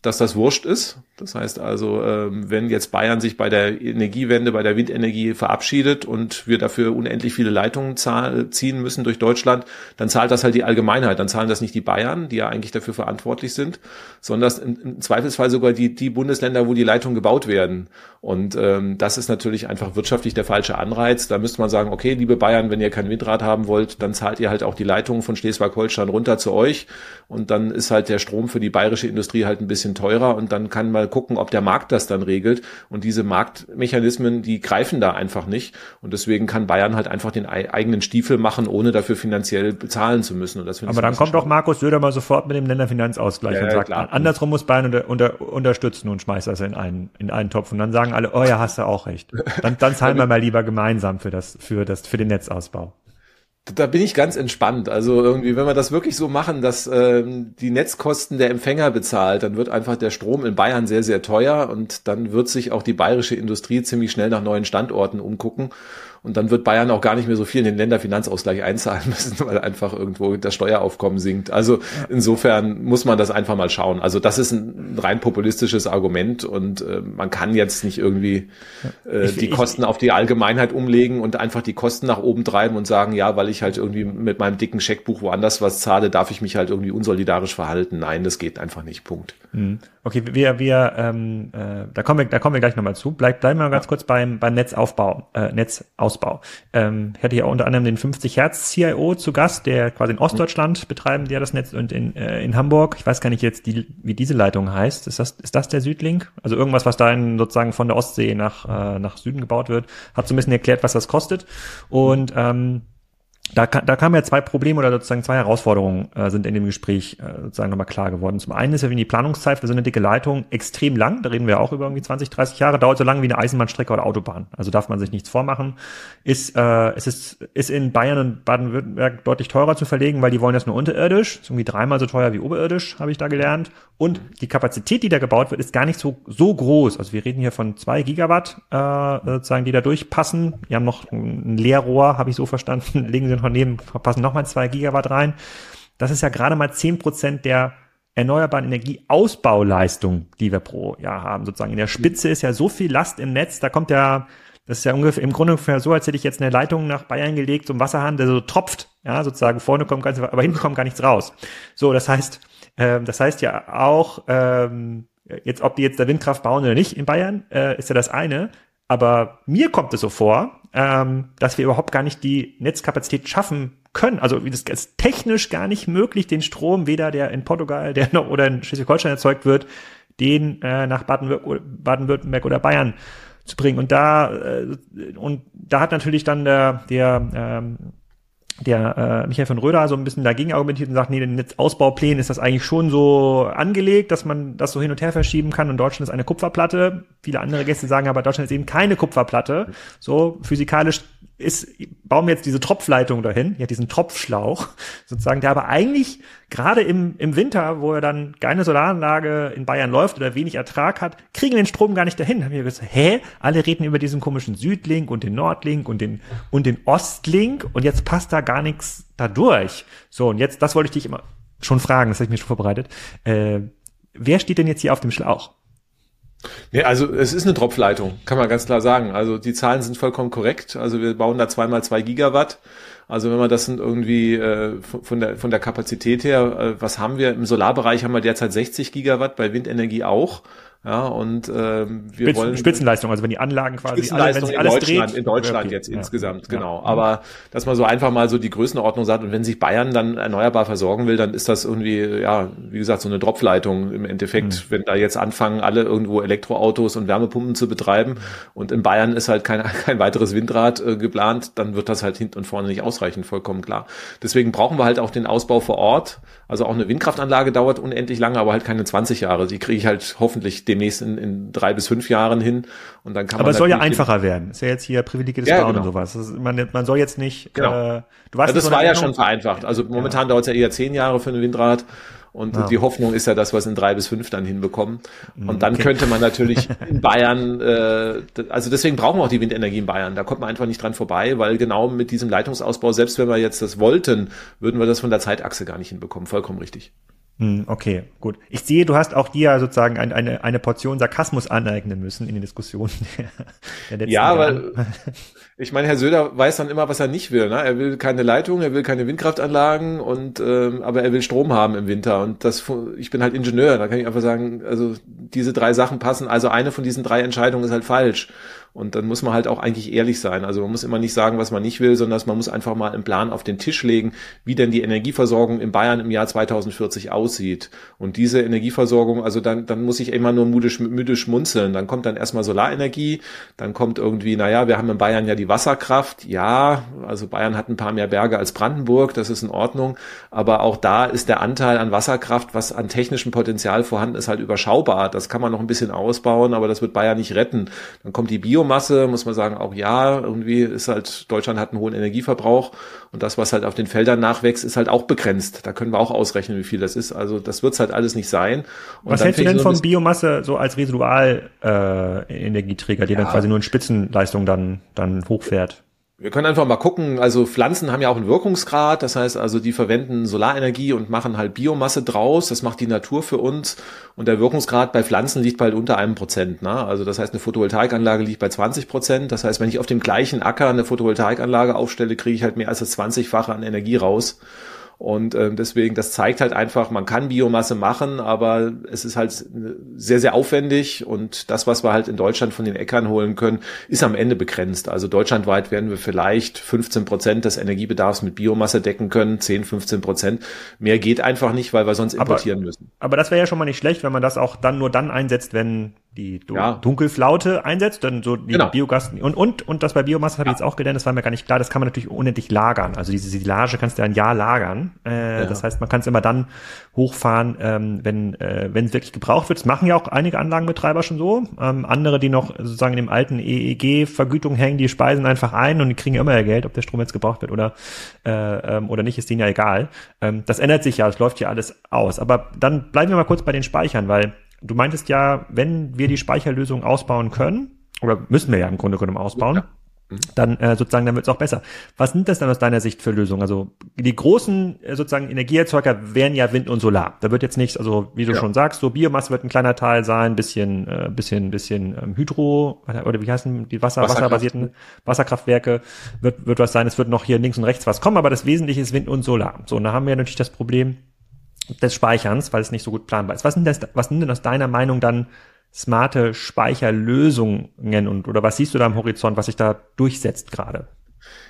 dass das wurscht ist. Das heißt also, ähm, wenn jetzt Bayern sich bei der Energiewende, bei der Windenergie verabschiedet und wir dafür unendlich viele Leitungen ziehen müssen durch Deutschland, dann zahlt das halt die Allgemeinheit. Dann zahlen das nicht die Bayern, die ja eigentlich dafür verantwortlich sind, sondern im Zweifelsfall sogar die, die Bundesländer, wo die Leitungen gebaut werden. Und ähm, das ist natürlich einfach wirtschaftlich der falsche Anreiz. Da müsste man sagen, okay, liebe Bayern, wenn ihr kein Windrad haben wollt, dann zahlt ihr halt auch die Leitungen von Schleswig-Holstein runter zu euch. Und dann ist halt der Strom für die bayerische Industrie halt ein bisschen teurer und dann kann mal gucken, ob der Markt das dann regelt. Und diese Marktmechanismen, die greifen da einfach nicht. Und deswegen kann Bayern halt einfach den eigenen Stiefel machen, ohne dafür finanziell bezahlen zu müssen. Und das Aber dann kommt doch Markus Söder mal sofort mit dem Länderfinanzausgleich ja, und sagt, klar. andersrum muss Bayern unter, unter, unterstützen und schmeißt das in einen, in einen Topf. Und dann sagen alle, oh ja, hast du auch recht. Dann, dann zahlen wir mal lieber gemeinsam für das, für das, für den Netzausbau da bin ich ganz entspannt. Also irgendwie, wenn wir das wirklich so machen, dass ähm, die Netzkosten der Empfänger bezahlt, dann wird einfach der Strom in Bayern sehr, sehr teuer und dann wird sich auch die bayerische Industrie ziemlich schnell nach neuen Standorten umgucken. Und dann wird Bayern auch gar nicht mehr so viel in den Länderfinanzausgleich einzahlen müssen, weil einfach irgendwo das Steueraufkommen sinkt. Also insofern muss man das einfach mal schauen. Also das ist ein rein populistisches Argument und äh, man kann jetzt nicht irgendwie äh, die Kosten auf die Allgemeinheit umlegen und einfach die Kosten nach oben treiben und sagen, ja, weil ich halt irgendwie mit meinem dicken Scheckbuch woanders was zahle, darf ich mich halt irgendwie unsolidarisch verhalten. Nein, das geht einfach nicht. Punkt. Mhm. Okay, wir, wir, ähm, äh, da kommen wir, da kommen wir gleich nochmal zu. Bleib, bleiben wir mal ganz kurz beim, beim Netzaufbau, äh, Netzausbau. Ähm, ich hatte ja unter anderem den 50 Hertz CIO zu Gast, der quasi in Ostdeutschland betreiben, der das Netz und in, äh, in Hamburg. Ich weiß gar nicht jetzt, die, wie diese Leitung heißt. Ist das, ist das der Südlink? Also irgendwas, was da sozusagen von der Ostsee nach, äh, nach Süden gebaut wird, hat so ein bisschen erklärt, was das kostet. Und ähm, da, da kamen ja zwei Probleme oder sozusagen zwei Herausforderungen äh, sind in dem Gespräch äh, sozusagen nochmal klar geworden. Zum einen ist ja die Planungszeit für so eine dicke Leitung extrem lang. Da reden wir auch über irgendwie 20, 30 Jahre. Dauert so lang wie eine Eisenbahnstrecke oder Autobahn. Also darf man sich nichts vormachen. Ist, äh, es ist, ist in Bayern und Baden-Württemberg deutlich teurer zu verlegen, weil die wollen das nur unterirdisch. Ist irgendwie dreimal so teuer wie oberirdisch, habe ich da gelernt. Und die Kapazität, die da gebaut wird, ist gar nicht so, so groß. Also wir reden hier von zwei Gigawatt, äh, sozusagen, die da durchpassen. Wir haben noch ein Leerrohr, habe ich so verstanden, legen sie neben, passen nochmal zwei Gigawatt rein. Das ist ja gerade mal zehn Prozent der erneuerbaren Energieausbauleistung, die wir pro Jahr haben. Sozusagen in der Spitze ist ja so viel Last im Netz, da kommt ja, das ist ja ungefähr im Grunde ungefähr so, als hätte ich jetzt eine Leitung nach Bayern gelegt, ein Wasserhahn, der so tropft, ja, sozusagen vorne kommt ganz, aber hinten kommt gar nichts raus. So, das heißt, ähm, das heißt ja auch, ähm, jetzt, ob die jetzt der Windkraft bauen oder nicht in Bayern, äh, ist ja das eine. Aber mir kommt es so vor, ähm, dass wir überhaupt gar nicht die Netzkapazität schaffen können. Also das ist technisch gar nicht möglich, den Strom, weder der in Portugal, der noch oder in Schleswig-Holstein erzeugt wird, den äh, nach Baden-Württemberg oder Bayern zu bringen. Und da äh, und da hat natürlich dann der der ähm, der äh, Michael von Röder so ein bisschen dagegen argumentiert und sagt, nee, den Netzausbauplänen ist das eigentlich schon so angelegt, dass man das so hin und her verschieben kann und Deutschland ist eine Kupferplatte. Viele andere Gäste sagen aber, Deutschland ist eben keine Kupferplatte. So physikalisch ist, bauen wir jetzt diese Tropfleitung dahin, ja, diesen Tropfschlauch sozusagen, der aber eigentlich gerade im, im Winter, wo er dann keine Solaranlage in Bayern läuft oder wenig Ertrag hat, kriegen den Strom gar nicht dahin. Da haben wir gesagt, hä? Alle reden über diesen komischen Südlink und den Nordlink und den, und den Ostlink und jetzt passt da gar nichts dadurch. So, und jetzt, das wollte ich dich immer schon fragen, das habe ich mir schon vorbereitet. Äh, wer steht denn jetzt hier auf dem Schlauch? Nee, also es ist eine Tropfleitung, kann man ganz klar sagen. Also die Zahlen sind vollkommen korrekt. Also wir bauen da zweimal zwei Gigawatt. Also wenn man das sind irgendwie äh, von, der, von der Kapazität her, äh, was haben wir? Im Solarbereich haben wir derzeit 60 Gigawatt, bei Windenergie auch. Ja, und ähm, wir Spitz, wollen Spitzenleistung, also wenn die Anlagen quasi Spitzenleistung alle, in Deutschland, dreht, in Deutschland okay. jetzt ja. insgesamt, genau. Ja. Aber dass man so einfach mal so die Größenordnung sagt und wenn sich Bayern dann erneuerbar versorgen will, dann ist das irgendwie, ja, wie gesagt, so eine Dropfleitung im Endeffekt, mhm. wenn da jetzt anfangen, alle irgendwo Elektroautos und Wärmepumpen zu betreiben und in Bayern ist halt kein, kein weiteres Windrad äh, geplant, dann wird das halt hinten und vorne nicht ausreichen, vollkommen klar. Deswegen brauchen wir halt auch den Ausbau vor Ort. Also auch eine Windkraftanlage dauert unendlich lange, aber halt keine 20 Jahre. Die kriege ich halt hoffentlich demnächst in, in drei bis fünf Jahren hin. Und dann kann Aber es soll ja einfacher werden. Ist ja jetzt hier privilegiertes ja, Bauen genau. und sowas. Ist, man, man soll jetzt nicht. Genau. Äh, du weißt, ja, das war ja schon vereinfacht. Also momentan ja. dauert es ja eher zehn Jahre für ein Windrad. Und ja. die Hoffnung ist ja, dass wir es in drei bis fünf dann hinbekommen. Mhm, und dann okay. könnte man natürlich in Bayern, äh, also deswegen brauchen wir auch die Windenergie in Bayern. Da kommt man einfach nicht dran vorbei, weil genau mit diesem Leitungsausbau, selbst wenn wir jetzt das wollten, würden wir das von der Zeitachse gar nicht hinbekommen. Vollkommen richtig. Hm, okay, gut. Ich sehe, du hast auch dir sozusagen ein, eine, eine Portion Sarkasmus aneignen müssen in den Diskussionen der, der letzten Ja, Jahre. weil ich meine, Herr Söder weiß dann immer, was er nicht will. Ne? Er will keine Leitung, er will keine Windkraftanlagen und ähm, aber er will Strom haben im Winter. Und das ich bin halt Ingenieur, da kann ich einfach sagen, also diese drei Sachen passen. Also eine von diesen drei Entscheidungen ist halt falsch. Und dann muss man halt auch eigentlich ehrlich sein. Also man muss immer nicht sagen, was man nicht will, sondern man muss einfach mal einen Plan auf den Tisch legen, wie denn die Energieversorgung in Bayern im Jahr 2040 aussieht. Und diese Energieversorgung, also dann, dann muss ich immer nur müde, müde schmunzeln. Dann kommt dann erstmal Solarenergie, dann kommt irgendwie, naja, wir haben in Bayern ja die Wasserkraft. Ja, also Bayern hat ein paar mehr Berge als Brandenburg, das ist in Ordnung. Aber auch da ist der Anteil an Wasserkraft, was an technischem Potenzial vorhanden ist, halt überschaubar. Das kann man noch ein bisschen ausbauen, aber das wird Bayern nicht retten. Dann kommt die Bio Biomasse muss man sagen, auch ja, irgendwie ist halt, Deutschland hat einen hohen Energieverbrauch und das, was halt auf den Feldern nachwächst, ist halt auch begrenzt. Da können wir auch ausrechnen, wie viel das ist. Also das wird halt alles nicht sein. Und was hältst du denn so von Biomasse so als Residual äh, Energieträger, die ja. dann quasi nur in Spitzenleistung dann, dann hochfährt? Wir können einfach mal gucken, also Pflanzen haben ja auch einen Wirkungsgrad, das heißt also, die verwenden Solarenergie und machen halt Biomasse draus, das macht die Natur für uns und der Wirkungsgrad bei Pflanzen liegt bald unter einem Prozent. Ne? Also das heißt, eine Photovoltaikanlage liegt bei 20 Prozent, das heißt, wenn ich auf dem gleichen Acker eine Photovoltaikanlage aufstelle, kriege ich halt mehr als das 20-fache an Energie raus. Und ähm, deswegen, das zeigt halt einfach, man kann Biomasse machen, aber es ist halt sehr, sehr aufwendig und das, was wir halt in Deutschland von den Äckern holen können, ist am Ende begrenzt. Also deutschlandweit werden wir vielleicht 15 Prozent des Energiebedarfs mit Biomasse decken können, 10, 15 Prozent. Mehr geht einfach nicht, weil wir sonst importieren aber, müssen. Aber das wäre ja schon mal nicht schlecht, wenn man das auch dann nur dann einsetzt, wenn die ja. Dunkelflaute einsetzt, dann so die genau. Biogas und und und das bei Biomasse habe ich jetzt auch gelernt, das war mir gar nicht klar, das kann man natürlich unendlich lagern. Also diese Silage kannst du ein Jahr lagern. Äh, ja. Das heißt, man kann es immer dann hochfahren, ähm, wenn äh, wenn es wirklich gebraucht wird. Das machen ja auch einige Anlagenbetreiber schon so. Ähm, andere, die noch sozusagen in dem alten EEG-Vergütung hängen, die speisen einfach ein und die kriegen immer ihr Geld, ob der Strom jetzt gebraucht wird oder äh, ähm, oder nicht, ist denen ja egal. Ähm, das ändert sich ja, es läuft ja alles aus. Aber dann bleiben wir mal kurz bei den Speichern, weil du meintest ja, wenn wir die Speicherlösung ausbauen können, oder müssen wir ja im Grunde genommen ausbauen, ja. Mhm. dann äh, sozusagen, dann wird es auch besser. Was sind das dann aus deiner Sicht für Lösungen? Also die großen äh, sozusagen Energieerzeuger wären ja Wind und Solar. Da wird jetzt nichts, also wie du ja. schon sagst, so Biomasse wird ein kleiner Teil sein, bisschen, äh, bisschen, bisschen ähm, Hydro oder wie heißen die Wasser, Wasserkraft. wasserbasierten Wasserkraftwerke wird, wird was sein. Es wird noch hier links und rechts was kommen, aber das Wesentliche ist Wind und Solar. So, und da haben wir natürlich das Problem, des Speicherns, weil es nicht so gut planbar ist. Was sind, das, was sind denn aus deiner Meinung dann smarte Speicherlösungen und oder was siehst du da am Horizont, was sich da durchsetzt gerade?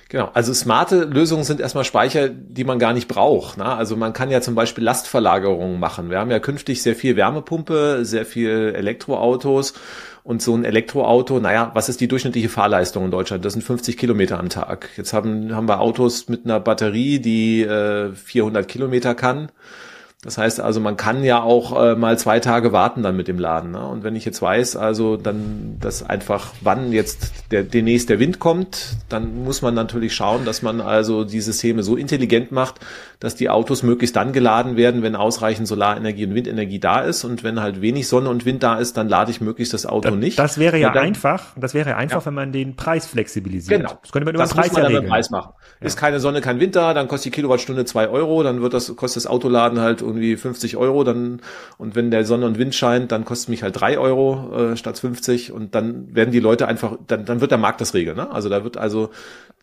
Genau, also smarte Lösungen sind erstmal Speicher, die man gar nicht braucht. Ne? Also man kann ja zum Beispiel Lastverlagerungen machen. Wir haben ja künftig sehr viel Wärmepumpe, sehr viel Elektroautos und so ein Elektroauto, naja, was ist die durchschnittliche Fahrleistung in Deutschland? Das sind 50 Kilometer am Tag. Jetzt haben, haben wir Autos mit einer Batterie, die äh, 400 Kilometer kann. Das heißt also, man kann ja auch äh, mal zwei Tage warten dann mit dem Laden. Ne? Und wenn ich jetzt weiß, also dann, dass einfach wann jetzt der demnächst der Wind kommt, dann muss man natürlich schauen, dass man also die Systeme so intelligent macht, dass die Autos möglichst dann geladen werden, wenn ausreichend Solarenergie und Windenergie da ist. Und wenn halt wenig Sonne und Wind da ist, dann lade ich möglichst das Auto das, nicht. Das wäre ja dann, einfach. Das wäre ja einfach, ja. wenn man den Preis flexibilisiert. Genau. Das könnte man über das den Preis, muss man dann Preis machen. Ja. Ist keine Sonne, kein Wind da, dann kostet die Kilowattstunde zwei Euro, dann wird das kostet das Autoladen halt irgendwie 50 Euro, dann, und wenn der Sonne und Wind scheint, dann kostet mich halt drei Euro äh, statt 50 und dann werden die Leute einfach, dann, dann wird der Markt das regeln. Ne? Also da wird also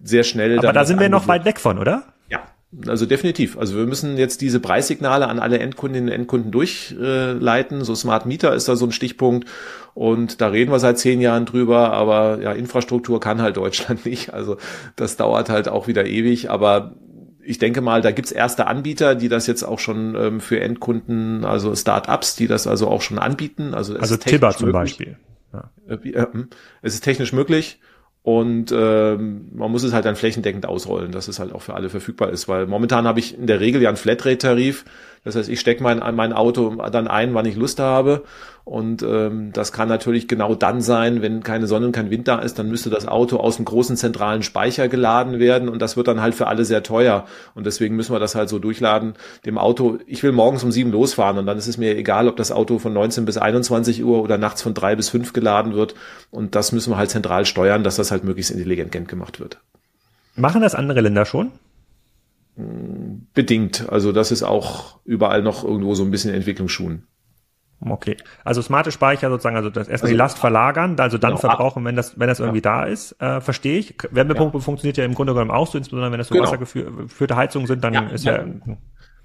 sehr schnell. Aber da sind wir noch weit weg von, oder? Ja, Also definitiv. Also wir müssen jetzt diese Preissignale an alle Endkundinnen und Endkunden durchleiten. so Smart Meter ist da so ein Stichpunkt. Und da reden wir seit zehn Jahren drüber. Aber ja, Infrastruktur kann halt Deutschland nicht. Also das dauert halt auch wieder ewig. Aber ich denke mal, da gibt's erste Anbieter, die das jetzt auch schon ähm, für Endkunden, also Start-ups, die das also auch schon anbieten. Also, also Tibber zum Beispiel. Ja. Äh, äh, hm. Es ist technisch möglich. Und ähm, man muss es halt dann flächendeckend ausrollen, dass es halt auch für alle verfügbar ist. Weil momentan habe ich in der Regel ja einen Flatrate-Tarif. Das heißt, ich stecke mein, mein Auto dann ein, wann ich Lust habe. Und ähm, das kann natürlich genau dann sein, wenn keine Sonne und kein Wind da ist, dann müsste das Auto aus einem großen zentralen Speicher geladen werden und das wird dann halt für alle sehr teuer. Und deswegen müssen wir das halt so durchladen. Dem Auto, ich will morgens um sieben losfahren und dann ist es mir egal, ob das Auto von 19 bis 21 Uhr oder nachts von drei bis fünf geladen wird. Und das müssen wir halt zentral steuern, dass das halt möglichst intelligent gemacht wird. Machen das andere Länder schon? Bedingt. Also das ist auch überall noch irgendwo so ein bisschen Entwicklungsschuhen. Okay. Also smarte Speicher sozusagen, also das erstmal also, die Last verlagern, also dann genau. verbrauchen, wenn das, wenn das irgendwie ja. da ist, äh, verstehe ich. Wärmepumpe ja. funktioniert ja im Grunde genommen auch so, insbesondere wenn das so genau. wassergeführte Heizungen sind, dann ja, ist ja.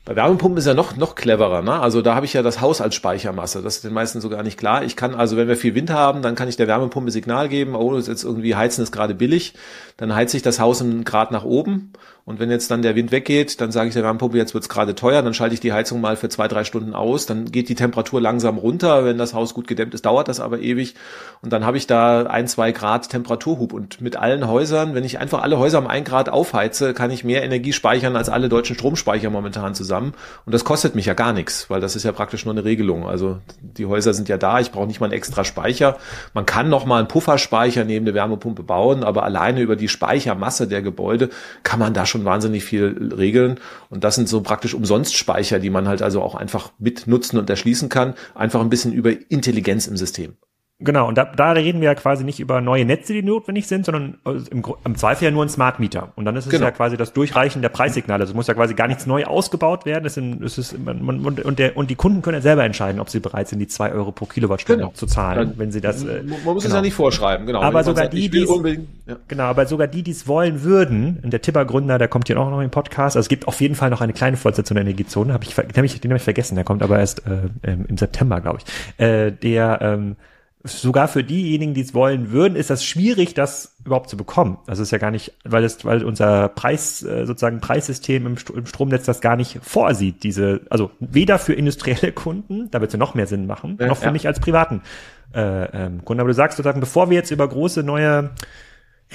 Bei Wärmepumpen ist ja noch, noch cleverer, ne? Also da habe ich ja das Haus als Speichermasse. Das ist den meisten so gar nicht klar. Ich kann also, wenn wir viel Wind haben, dann kann ich der Wärmepumpe Signal geben, oh, ist jetzt irgendwie Heizen ist gerade billig. Dann heizt sich das Haus einen Grad nach oben und wenn jetzt dann der Wind weggeht, dann sage ich der Wärmepumpe, jetzt wird's gerade teuer, dann schalte ich die Heizung mal für zwei, drei Stunden aus, dann geht die Temperatur langsam runter. Wenn das Haus gut gedämmt ist, dauert das aber ewig. Und dann habe ich da ein, zwei Grad Temperaturhub. Und mit allen Häusern, wenn ich einfach alle Häuser um ein Grad aufheize, kann ich mehr Energie speichern als alle deutschen Stromspeicher momentan zusammen. Und das kostet mich ja gar nichts, weil das ist ja praktisch nur eine Regelung. Also die Häuser sind ja da, ich brauche nicht mal einen extra Speicher. Man kann noch mal einen Pufferspeicher neben der Wärmepumpe bauen, aber alleine über die Speichermasse der Gebäude kann man da schon schon wahnsinnig viel regeln. Und das sind so praktisch Umsonstspeicher, die man halt also auch einfach mitnutzen und erschließen kann. Einfach ein bisschen über Intelligenz im System. Genau, und da, da reden wir ja quasi nicht über neue Netze, die notwendig sind, sondern äh, im, im Zweifel ja nur ein Smart Meter. Und dann ist es genau. ja quasi das Durchreichen der Preissignale. Also es muss ja quasi gar nichts neu ausgebaut werden. Es, sind, es ist, man, man, und, der, und die Kunden können ja selber entscheiden, ob sie bereit sind, die zwei Euro pro Kilowattstunde genau. zu zahlen, dann, wenn sie das. Äh, man muss genau. es ja nicht vorschreiben, genau. Aber sogar die, die ja. genau, aber sogar die, die es wollen würden, und der Tipper-Gründer, der kommt hier auch noch im Podcast. Also es gibt auf jeden Fall noch eine kleine Fortsetzung der Energiezone. Hab ich, den habe ich, den hab ich vergessen. Der kommt aber erst äh, im September, glaube ich. Äh, der ähm, sogar für diejenigen, die es wollen würden, ist das schwierig, das überhaupt zu bekommen. Das ist ja gar nicht, weil es, weil unser Preis, äh, sozusagen Preissystem im, im Stromnetz das gar nicht vorsieht. Diese, also weder für industrielle Kunden, da wird es ja noch mehr Sinn machen, ja, noch für ja. mich als privaten äh, ähm, Kunden. Aber du sagst sozusagen, bevor wir jetzt über große neue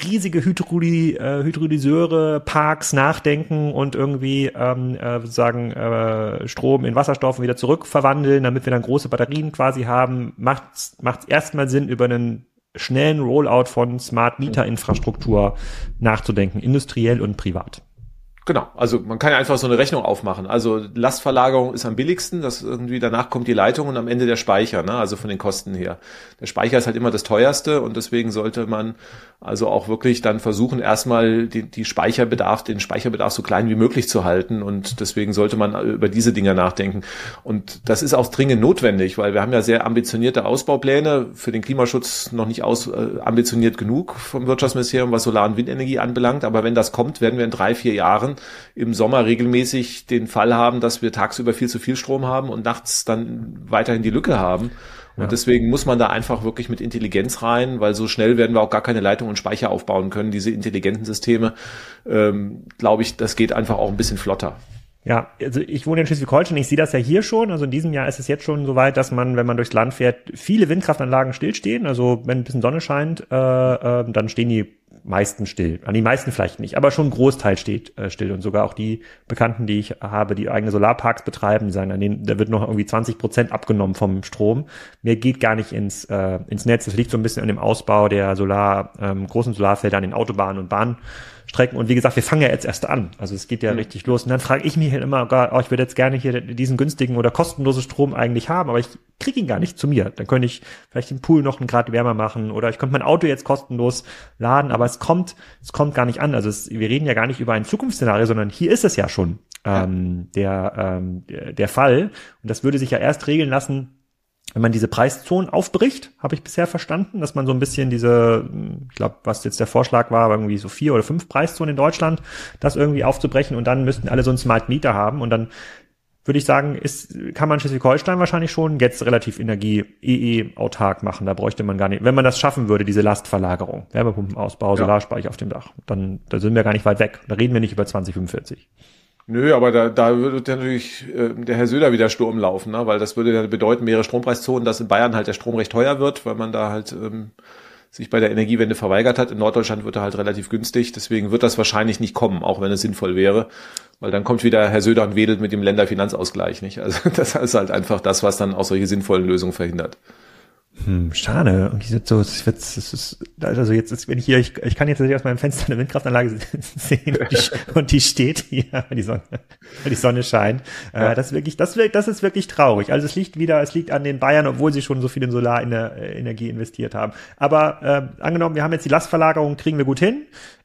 riesige Hydroly, äh, Hydrolyseure, Parks nachdenken und irgendwie ähm, äh, sozusagen äh, Strom in Wasserstoff wieder zurückverwandeln, damit wir dann große Batterien quasi haben, macht es erstmal Sinn, über einen schnellen Rollout von Smart Meter Infrastruktur nachzudenken, industriell und privat. Genau, also man kann ja einfach so eine Rechnung aufmachen. Also Lastverlagerung ist am billigsten, das irgendwie danach kommt die Leitung und am Ende der Speicher, ne? also von den Kosten her. Der Speicher ist halt immer das teuerste und deswegen sollte man also auch wirklich dann versuchen, erstmal die, die Speicherbedarf, den Speicherbedarf so klein wie möglich zu halten und deswegen sollte man über diese Dinge nachdenken. Und das ist auch dringend notwendig, weil wir haben ja sehr ambitionierte Ausbaupläne, für den Klimaschutz noch nicht aus, äh, ambitioniert genug vom Wirtschaftsministerium, was Solar- und Windenergie anbelangt, aber wenn das kommt, werden wir in drei, vier Jahren im Sommer regelmäßig den Fall haben, dass wir tagsüber viel zu viel Strom haben und nachts dann weiterhin die Lücke haben. Und ja. deswegen muss man da einfach wirklich mit Intelligenz rein, weil so schnell werden wir auch gar keine Leitung und Speicher aufbauen können. Diese intelligenten Systeme, ähm, glaube ich, das geht einfach auch ein bisschen flotter. Ja, also ich wohne in Schleswig-Holstein, ich sehe das ja hier schon. Also in diesem Jahr ist es jetzt schon so weit, dass man, wenn man durchs Land fährt, viele Windkraftanlagen stillstehen. Also wenn ein bisschen Sonne scheint, äh, äh, dann stehen die meisten still. An die meisten vielleicht nicht, aber schon ein Großteil steht äh, still. Und sogar auch die Bekannten, die ich habe, die eigene Solarparks betreiben, die sagen, an denen, da wird noch irgendwie 20 Prozent abgenommen vom Strom. Mehr geht gar nicht ins, äh, ins Netz. Das liegt so ein bisschen an dem Ausbau der Solar, ähm, großen Solarfelder an den Autobahnen und Bahnen. Strecken. Und wie gesagt, wir fangen ja jetzt erst an. Also es geht ja mhm. richtig los. Und dann frage ich mich halt immer, oh, ich würde jetzt gerne hier diesen günstigen oder kostenlosen Strom eigentlich haben, aber ich kriege ihn gar nicht zu mir. Dann könnte ich vielleicht den Pool noch einen Grad wärmer machen oder ich könnte mein Auto jetzt kostenlos laden, aber es kommt, es kommt gar nicht an. Also es, wir reden ja gar nicht über ein Zukunftsszenario, sondern hier ist es ja schon ähm, der, ähm, der Fall. Und das würde sich ja erst regeln lassen, wenn man diese Preiszonen aufbricht, habe ich bisher verstanden, dass man so ein bisschen diese, ich glaube, was jetzt der Vorschlag war, irgendwie so vier oder fünf Preiszonen in Deutschland, das irgendwie aufzubrechen und dann müssten alle so einen Smart Meter haben und dann würde ich sagen, ist, kann man Schleswig-Holstein wahrscheinlich schon jetzt relativ Energie EE autark machen. Da bräuchte man gar nicht, wenn man das schaffen würde, diese Lastverlagerung, Wärmepumpenausbau, ja. Solarspeicher auf dem Dach, dann da sind wir gar nicht weit weg. Da reden wir nicht über 2045. Nö, aber da, da würde natürlich äh, der Herr Söder wieder Sturm laufen, ne? weil das würde ja bedeuten, mehrere Strompreiszonen, dass in Bayern halt der Strom recht teuer wird, weil man da halt ähm, sich bei der Energiewende verweigert hat. In Norddeutschland wird er halt relativ günstig, deswegen wird das wahrscheinlich nicht kommen, auch wenn es sinnvoll wäre, weil dann kommt wieder Herr Söder und wedelt mit dem Länderfinanzausgleich, nicht? Also das ist halt einfach das, was dann auch solche sinnvollen Lösungen verhindert. Hm, schade. Sind so, es wird, es ist, also jetzt ist, wenn ich hier, ich, ich kann jetzt tatsächlich aus meinem Fenster eine Windkraftanlage sehen und die, und die steht hier, weil die Sonne, weil die Sonne scheint. Äh, ja. Äh, das ist wirklich, das wird, das ist wirklich traurig. Also es liegt wieder, es liegt an den Bayern, obwohl sie schon so viel in Solarenergie investiert haben. Aber äh, angenommen, wir haben jetzt die Lastverlagerung, kriegen wir gut hin.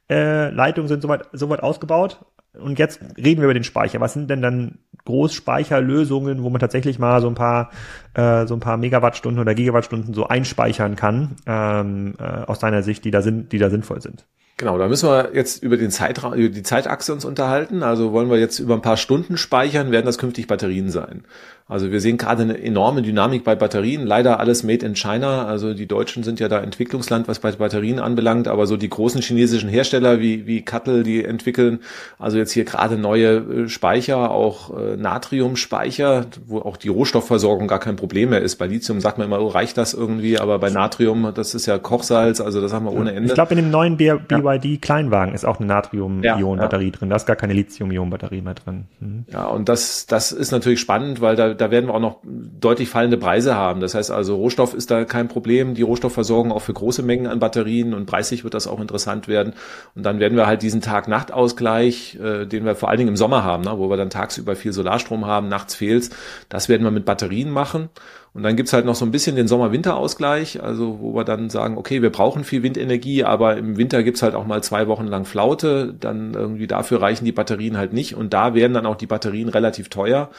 Äh, Leitungen sind soweit, soweit ausgebaut. Und jetzt reden wir über den Speicher. Was sind denn dann Großspeicherlösungen, wo man tatsächlich mal so ein paar äh, so ein paar Megawattstunden oder Gigawattstunden so einspeichern kann ähm, äh, aus deiner Sicht, die da sind, die da sinnvoll sind? Genau, da müssen wir jetzt über den Zeitraum, über die Zeitachse uns unterhalten. Also wollen wir jetzt über ein paar Stunden speichern, werden das künftig Batterien sein. Also wir sehen gerade eine enorme Dynamik bei Batterien. Leider alles made in China. Also die Deutschen sind ja da Entwicklungsland, was bei Batterien anbelangt. Aber so die großen chinesischen Hersteller wie, wie Kattel, die entwickeln also jetzt hier gerade neue äh, Speicher, auch äh, Natriumspeicher, wo auch die Rohstoffversorgung gar kein Problem mehr ist. Bei Lithium sagt man immer, oh, reicht das irgendwie? Aber bei Natrium, das ist ja Kochsalz, also das haben wir ohne Ende. Ich glaube, in dem neuen BYD-Kleinwagen ist auch eine Natrium-Ionen-Batterie ja, ja. drin. Da ist gar keine Lithium-Ionen-Batterie mehr drin. Mhm. Ja, und das, das ist natürlich spannend, weil da da werden wir auch noch deutlich fallende Preise haben. Das heißt also, Rohstoff ist da kein Problem, die Rohstoffversorgung auch für große Mengen an Batterien und preislich wird das auch interessant werden. Und dann werden wir halt diesen Tag-Nacht-Ausgleich, äh, den wir vor allen Dingen im Sommer haben, ne, wo wir dann tagsüber viel Solarstrom haben, nachts fehlt's, das werden wir mit Batterien machen. Und dann gibt's halt noch so ein bisschen den Sommer-Winter-Ausgleich, also wo wir dann sagen, okay, wir brauchen viel Windenergie, aber im Winter gibt's halt auch mal zwei Wochen lang Flaute, dann irgendwie dafür reichen die Batterien halt nicht und da werden dann auch die Batterien relativ teuer,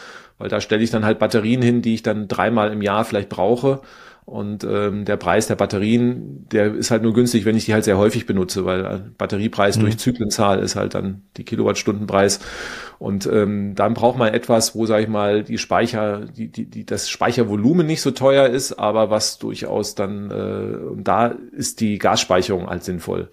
weil da stelle ich dann halt Batterien hin, die ich dann dreimal im Jahr vielleicht brauche und ähm, der Preis der Batterien, der ist halt nur günstig, wenn ich die halt sehr häufig benutze, weil äh, Batteriepreis mhm. durch Zyklenzahl ist halt dann die Kilowattstundenpreis. Und ähm, dann braucht man etwas, wo, sage ich mal, die Speicher, die, die, die, das Speichervolumen nicht so teuer ist, aber was durchaus dann, äh, und da ist die Gasspeicherung halt sinnvoll.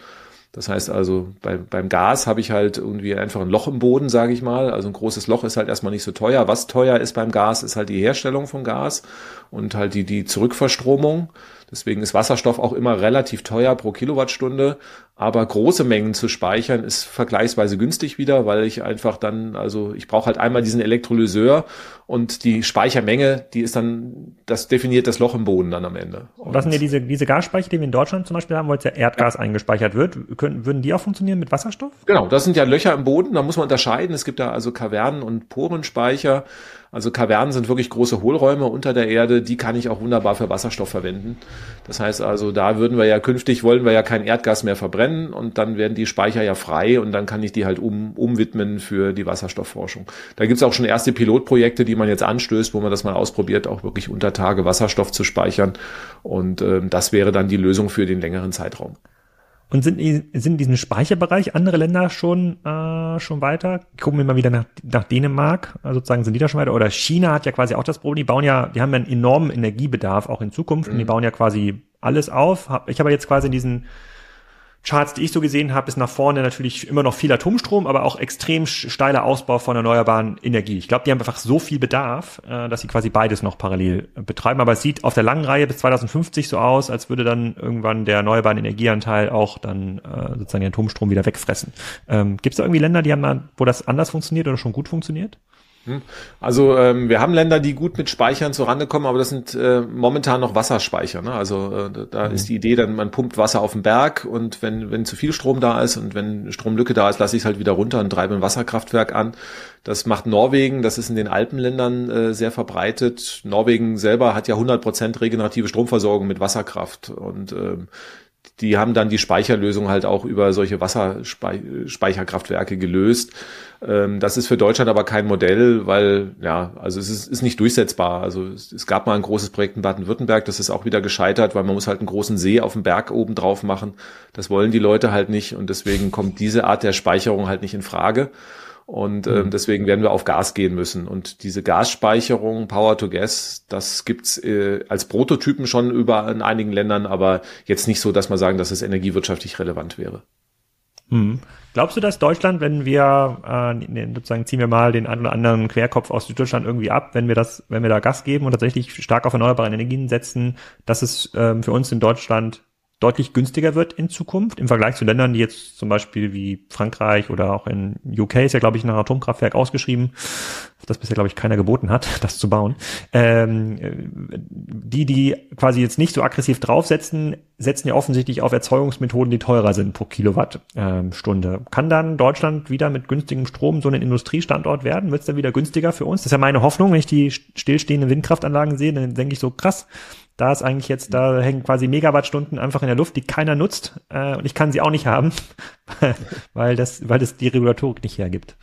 Das heißt also, bei, beim Gas habe ich halt irgendwie einfach ein Loch im Boden, sage ich mal. Also ein großes Loch ist halt erstmal nicht so teuer. Was teuer ist beim Gas, ist halt die Herstellung von Gas und halt die, die Zurückverstromung. Deswegen ist Wasserstoff auch immer relativ teuer pro Kilowattstunde. Aber große Mengen zu speichern ist vergleichsweise günstig wieder, weil ich einfach dann, also ich brauche halt einmal diesen Elektrolyseur und die Speichermenge, die ist dann, das definiert das Loch im Boden dann am Ende. Und was sind ja diese, diese Gasspeicher, die wir in Deutschland zum Beispiel haben, wo jetzt ja Erdgas ja. eingespeichert wird, können, würden die auch funktionieren mit Wasserstoff? Genau, das sind ja Löcher im Boden, da muss man unterscheiden. Es gibt da also Kavernen und Porenspeicher. Also Kavernen sind wirklich große Hohlräume unter der Erde, die kann ich auch wunderbar für Wasserstoff verwenden. Das heißt also, da würden wir ja künftig, wollen wir ja kein Erdgas mehr verbrennen und dann werden die Speicher ja frei und dann kann ich die halt um, umwidmen für die Wasserstoffforschung. Da gibt's auch schon erste Pilotprojekte, die man jetzt anstößt, wo man das mal ausprobiert, auch wirklich unter Tage Wasserstoff zu speichern. Und äh, das wäre dann die Lösung für den längeren Zeitraum. Und sind, sind in diesem Speicherbereich andere Länder schon, äh, schon weiter? Gucken wir mal wieder nach, nach Dänemark, also sozusagen sind die da schon weiter? Oder China hat ja quasi auch das Problem, die bauen ja, die haben ja einen enormen Energiebedarf auch in Zukunft mhm. und die mhm. bauen ja quasi alles auf. Ich habe jetzt quasi in diesen Charts, die ich so gesehen habe, ist nach vorne natürlich immer noch viel Atomstrom, aber auch extrem steiler Ausbau von erneuerbaren Energie. Ich glaube, die haben einfach so viel Bedarf, äh, dass sie quasi beides noch parallel betreiben. Aber es sieht auf der langen Reihe bis 2050 so aus, als würde dann irgendwann der erneuerbaren Energieanteil auch dann äh, sozusagen den Atomstrom wieder wegfressen. Ähm, Gibt es da irgendwie Länder, die haben da, wo das anders funktioniert oder schon gut funktioniert? Hm? Also ähm, wir haben Länder, die gut mit Speichern zurande kommen, aber das sind äh, momentan noch Wasserspeicher. Ne? Also äh, da mhm. ist die Idee, dann man pumpt Wasser auf den Berg und wenn wenn zu viel Strom da ist und wenn Stromlücke da ist, lasse ich es halt wieder runter und treibe ein Wasserkraftwerk an. Das macht Norwegen, das ist in den Alpenländern äh, sehr verbreitet. Norwegen selber hat ja 100 Prozent regenerative Stromversorgung mit Wasserkraft und ähm, die haben dann die Speicherlösung halt auch über solche Wasserspeicherkraftwerke gelöst. Ähm, das ist für Deutschland aber kein Modell, weil, ja, also es ist, ist nicht durchsetzbar. Also es, es gab mal ein großes Projekt in Baden-Württemberg, das ist auch wieder gescheitert, weil man muss halt einen großen See auf dem Berg oben drauf machen. Das wollen die Leute halt nicht und deswegen kommt diese Art der Speicherung halt nicht in Frage. Und ähm, mhm. deswegen werden wir auf Gas gehen müssen. Und diese Gasspeicherung, Power to Gas, das gibt's äh, als Prototypen schon über in einigen Ländern, aber jetzt nicht so, dass man sagen, dass es energiewirtschaftlich relevant wäre. Hm. Glaubst du, dass Deutschland, wenn wir äh, sozusagen ziehen wir mal den einen oder anderen Querkopf aus Süddeutschland irgendwie ab, wenn wir das, wenn wir da Gas geben und tatsächlich stark auf erneuerbare Energien setzen, dass es ähm, für uns in Deutschland deutlich günstiger wird in Zukunft im Vergleich zu Ländern, die jetzt zum Beispiel wie Frankreich oder auch in UK ist ja, glaube ich, ein Atomkraftwerk ausgeschrieben, das bisher, glaube ich, keiner geboten hat, das zu bauen. Ähm, die, die quasi jetzt nicht so aggressiv draufsetzen, setzen ja offensichtlich auf Erzeugungsmethoden, die teurer sind pro Kilowattstunde. Ähm, Kann dann Deutschland wieder mit günstigem Strom so ein Industriestandort werden? Wird es dann wieder günstiger für uns? Das ist ja meine Hoffnung, wenn ich die stillstehenden Windkraftanlagen sehe, dann denke ich so, krass, da ist eigentlich jetzt, da hängen quasi Megawattstunden einfach in der Luft, die keiner nutzt. Äh, und ich kann sie auch nicht haben, weil das, weil das die Regulatorik nicht hergibt.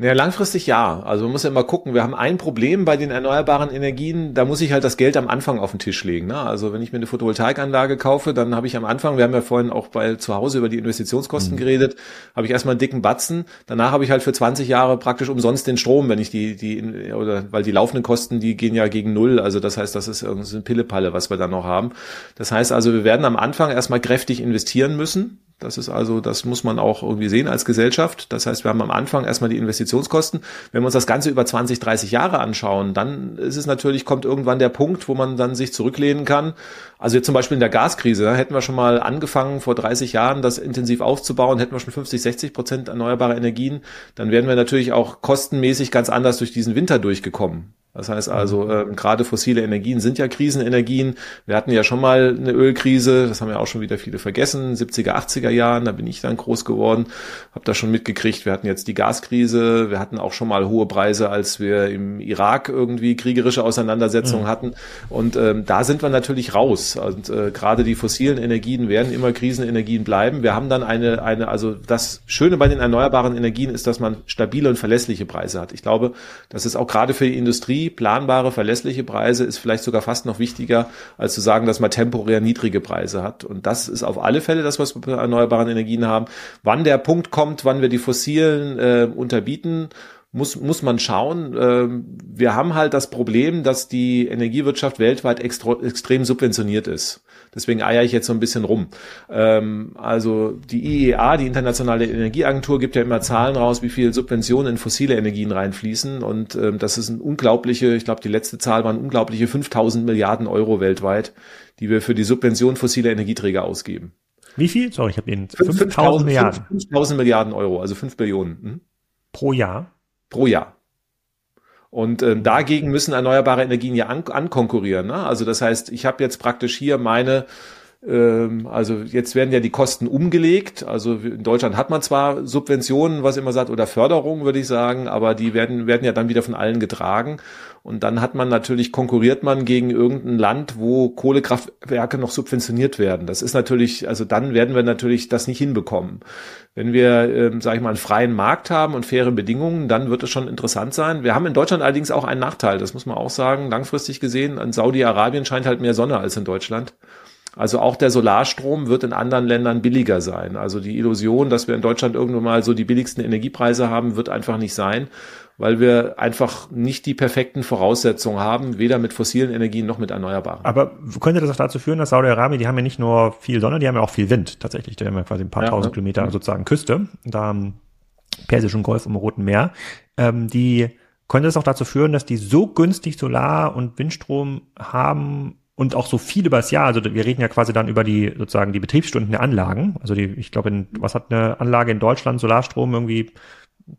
Naja, langfristig ja. Also man muss ja immer gucken. Wir haben ein Problem bei den erneuerbaren Energien. Da muss ich halt das Geld am Anfang auf den Tisch legen. Ne? Also wenn ich mir eine Photovoltaikanlage kaufe, dann habe ich am Anfang, wir haben ja vorhin auch bei zu Hause über die Investitionskosten mhm. geredet, habe ich erstmal einen dicken Batzen. Danach habe ich halt für 20 Jahre praktisch umsonst den Strom, wenn ich die, die, oder weil die laufenden Kosten, die gehen ja gegen null. Also das heißt, das ist irgendwie eine Pillepalle, was wir da noch haben. Das heißt also, wir werden am Anfang erstmal kräftig investieren müssen das ist also, das muss man auch irgendwie sehen als Gesellschaft. Das heißt, wir haben am Anfang erstmal die Investitionskosten. Wenn wir uns das Ganze über 20, 30 Jahre anschauen, dann ist es natürlich, kommt irgendwann der Punkt, wo man dann sich zurücklehnen kann. Also jetzt zum Beispiel in der Gaskrise, da hätten wir schon mal angefangen, vor 30 Jahren das intensiv aufzubauen, hätten wir schon 50, 60 Prozent erneuerbare Energien, dann wären wir natürlich auch kostenmäßig ganz anders durch diesen Winter durchgekommen. Das heißt also, äh, gerade fossile Energien sind ja Krisenenergien. Wir hatten ja schon mal eine Ölkrise, das haben ja auch schon wieder viele vergessen, 70er, 80er Jahren, da bin ich dann groß geworden, habe da schon mitgekriegt. Wir hatten jetzt die Gaskrise, wir hatten auch schon mal hohe Preise, als wir im Irak irgendwie kriegerische Auseinandersetzungen mhm. hatten. Und ähm, da sind wir natürlich raus. Und äh, gerade die fossilen Energien werden immer Krisenenergien bleiben. Wir haben dann eine, eine, also das Schöne bei den erneuerbaren Energien ist, dass man stabile und verlässliche Preise hat. Ich glaube, das ist auch gerade für die Industrie planbare, verlässliche Preise ist vielleicht sogar fast noch wichtiger, als zu sagen, dass man temporär niedrige Preise hat. Und das ist auf alle Fälle das, was wir bei erneuerbaren Energien haben. Wann der Punkt kommt, wann wir die fossilen äh, unterbieten, muss, muss man schauen. Ähm, wir haben halt das Problem, dass die Energiewirtschaft weltweit extra, extrem subventioniert ist. Deswegen eier ich jetzt so ein bisschen rum. Ähm, also die IEA, die Internationale Energieagentur, gibt ja immer Zahlen raus, wie viel Subventionen in fossile Energien reinfließen. Und ähm, das ist ein unglaubliche, ich glaube, die letzte Zahl waren unglaubliche 5000 Milliarden Euro weltweit, die wir für die Subvention fossiler Energieträger ausgeben. Wie viel? Sorry, ich habe den 5000 Milliarden. 5000 Milliarden Euro, also 5 Billionen. Hm? Pro Jahr? Pro Jahr. Und ähm, dagegen müssen erneuerbare Energien ja an, ankonkurrieren. Ne? Also das heißt, ich habe jetzt praktisch hier meine also jetzt werden ja die Kosten umgelegt. Also in Deutschland hat man zwar Subventionen, was immer sagt, oder Förderungen, würde ich sagen, aber die werden, werden ja dann wieder von allen getragen. Und dann hat man natürlich, konkurriert man gegen irgendein Land, wo Kohlekraftwerke noch subventioniert werden. Das ist natürlich, also dann werden wir natürlich das nicht hinbekommen. Wenn wir, ähm, sage ich mal, einen freien Markt haben und faire Bedingungen, dann wird es schon interessant sein. Wir haben in Deutschland allerdings auch einen Nachteil, das muss man auch sagen, langfristig gesehen. In Saudi-Arabien scheint halt mehr Sonne als in Deutschland. Also auch der Solarstrom wird in anderen Ländern billiger sein. Also die Illusion, dass wir in Deutschland irgendwann mal so die billigsten Energiepreise haben, wird einfach nicht sein, weil wir einfach nicht die perfekten Voraussetzungen haben, weder mit fossilen Energien noch mit erneuerbaren. Aber könnte das auch dazu führen, dass Saudi-Arabien, die haben ja nicht nur viel Sonne, die haben ja auch viel Wind tatsächlich. Die haben ja quasi ein paar ja, tausend ja. Kilometer mhm. sozusagen Küste, da am Persischen Golf im Roten Meer. Ähm, die könnte es auch dazu führen, dass die so günstig Solar- und Windstrom haben, und auch so viel übers Jahr. Also wir reden ja quasi dann über die sozusagen die Betriebsstunden der Anlagen. Also die, ich glaube, was hat eine Anlage in Deutschland Solarstrom irgendwie